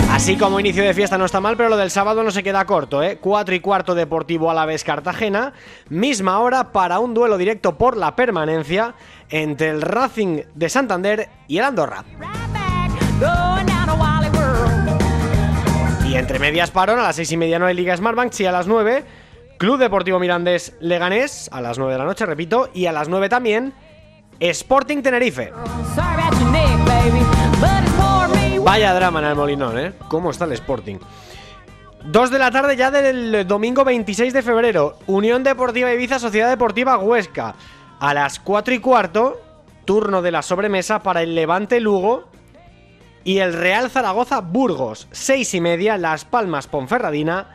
Así como inicio de fiesta no está mal, pero lo del sábado no se queda corto, ¿eh? 4 y cuarto Deportivo Alavés Cartagena, misma hora para un duelo directo por la permanencia entre el Racing de Santander y el Andorra. Y entre medias parón, a las 6 y media no hay Liga Smartbank, y a las 9, Club Deportivo Mirandés Leganés, a las 9 de la noche, repito, y a las 9 también, Sporting Tenerife. Vaya drama en el Molinón, ¿eh? ¿Cómo está el Sporting? 2 de la tarde ya del domingo 26 de febrero. Unión Deportiva Ibiza, Sociedad Deportiva Huesca. A las 4 y cuarto, turno de la sobremesa para el Levante Lugo y el Real Zaragoza Burgos. 6 y media, Las Palmas Ponferradina.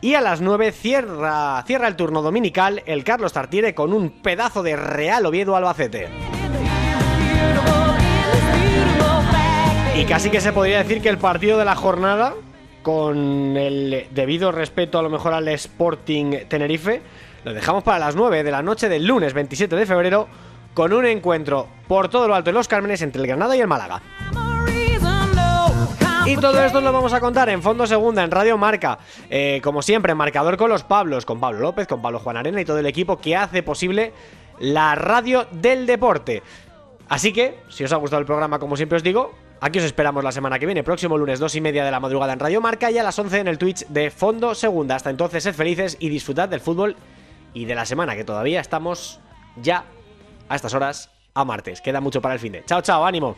Y a las 9 cierra, cierra el turno dominical el Carlos Tartiere con un pedazo de Real Oviedo Albacete. Y casi que se podría decir que el partido de la jornada, con el debido respeto a lo mejor al Sporting Tenerife, lo dejamos para las 9 de la noche del lunes 27 de febrero, con un encuentro por todo lo alto de los Cármenes entre el Granada y el Málaga. Y todo esto lo vamos a contar en Fondo Segunda, en Radio Marca. Eh, como siempre, marcador con los Pablos, con Pablo López, con Pablo Juan Arena y todo el equipo que hace posible la radio del deporte. Así que, si os ha gustado el programa, como siempre os digo, aquí os esperamos la semana que viene, próximo lunes, dos y media de la madrugada en Radio Marca y a las 11 en el Twitch de Fondo Segunda. Hasta entonces, sed felices y disfrutad del fútbol y de la semana, que todavía estamos ya a estas horas a martes. Queda mucho para el fin de. Chao, chao, ánimo.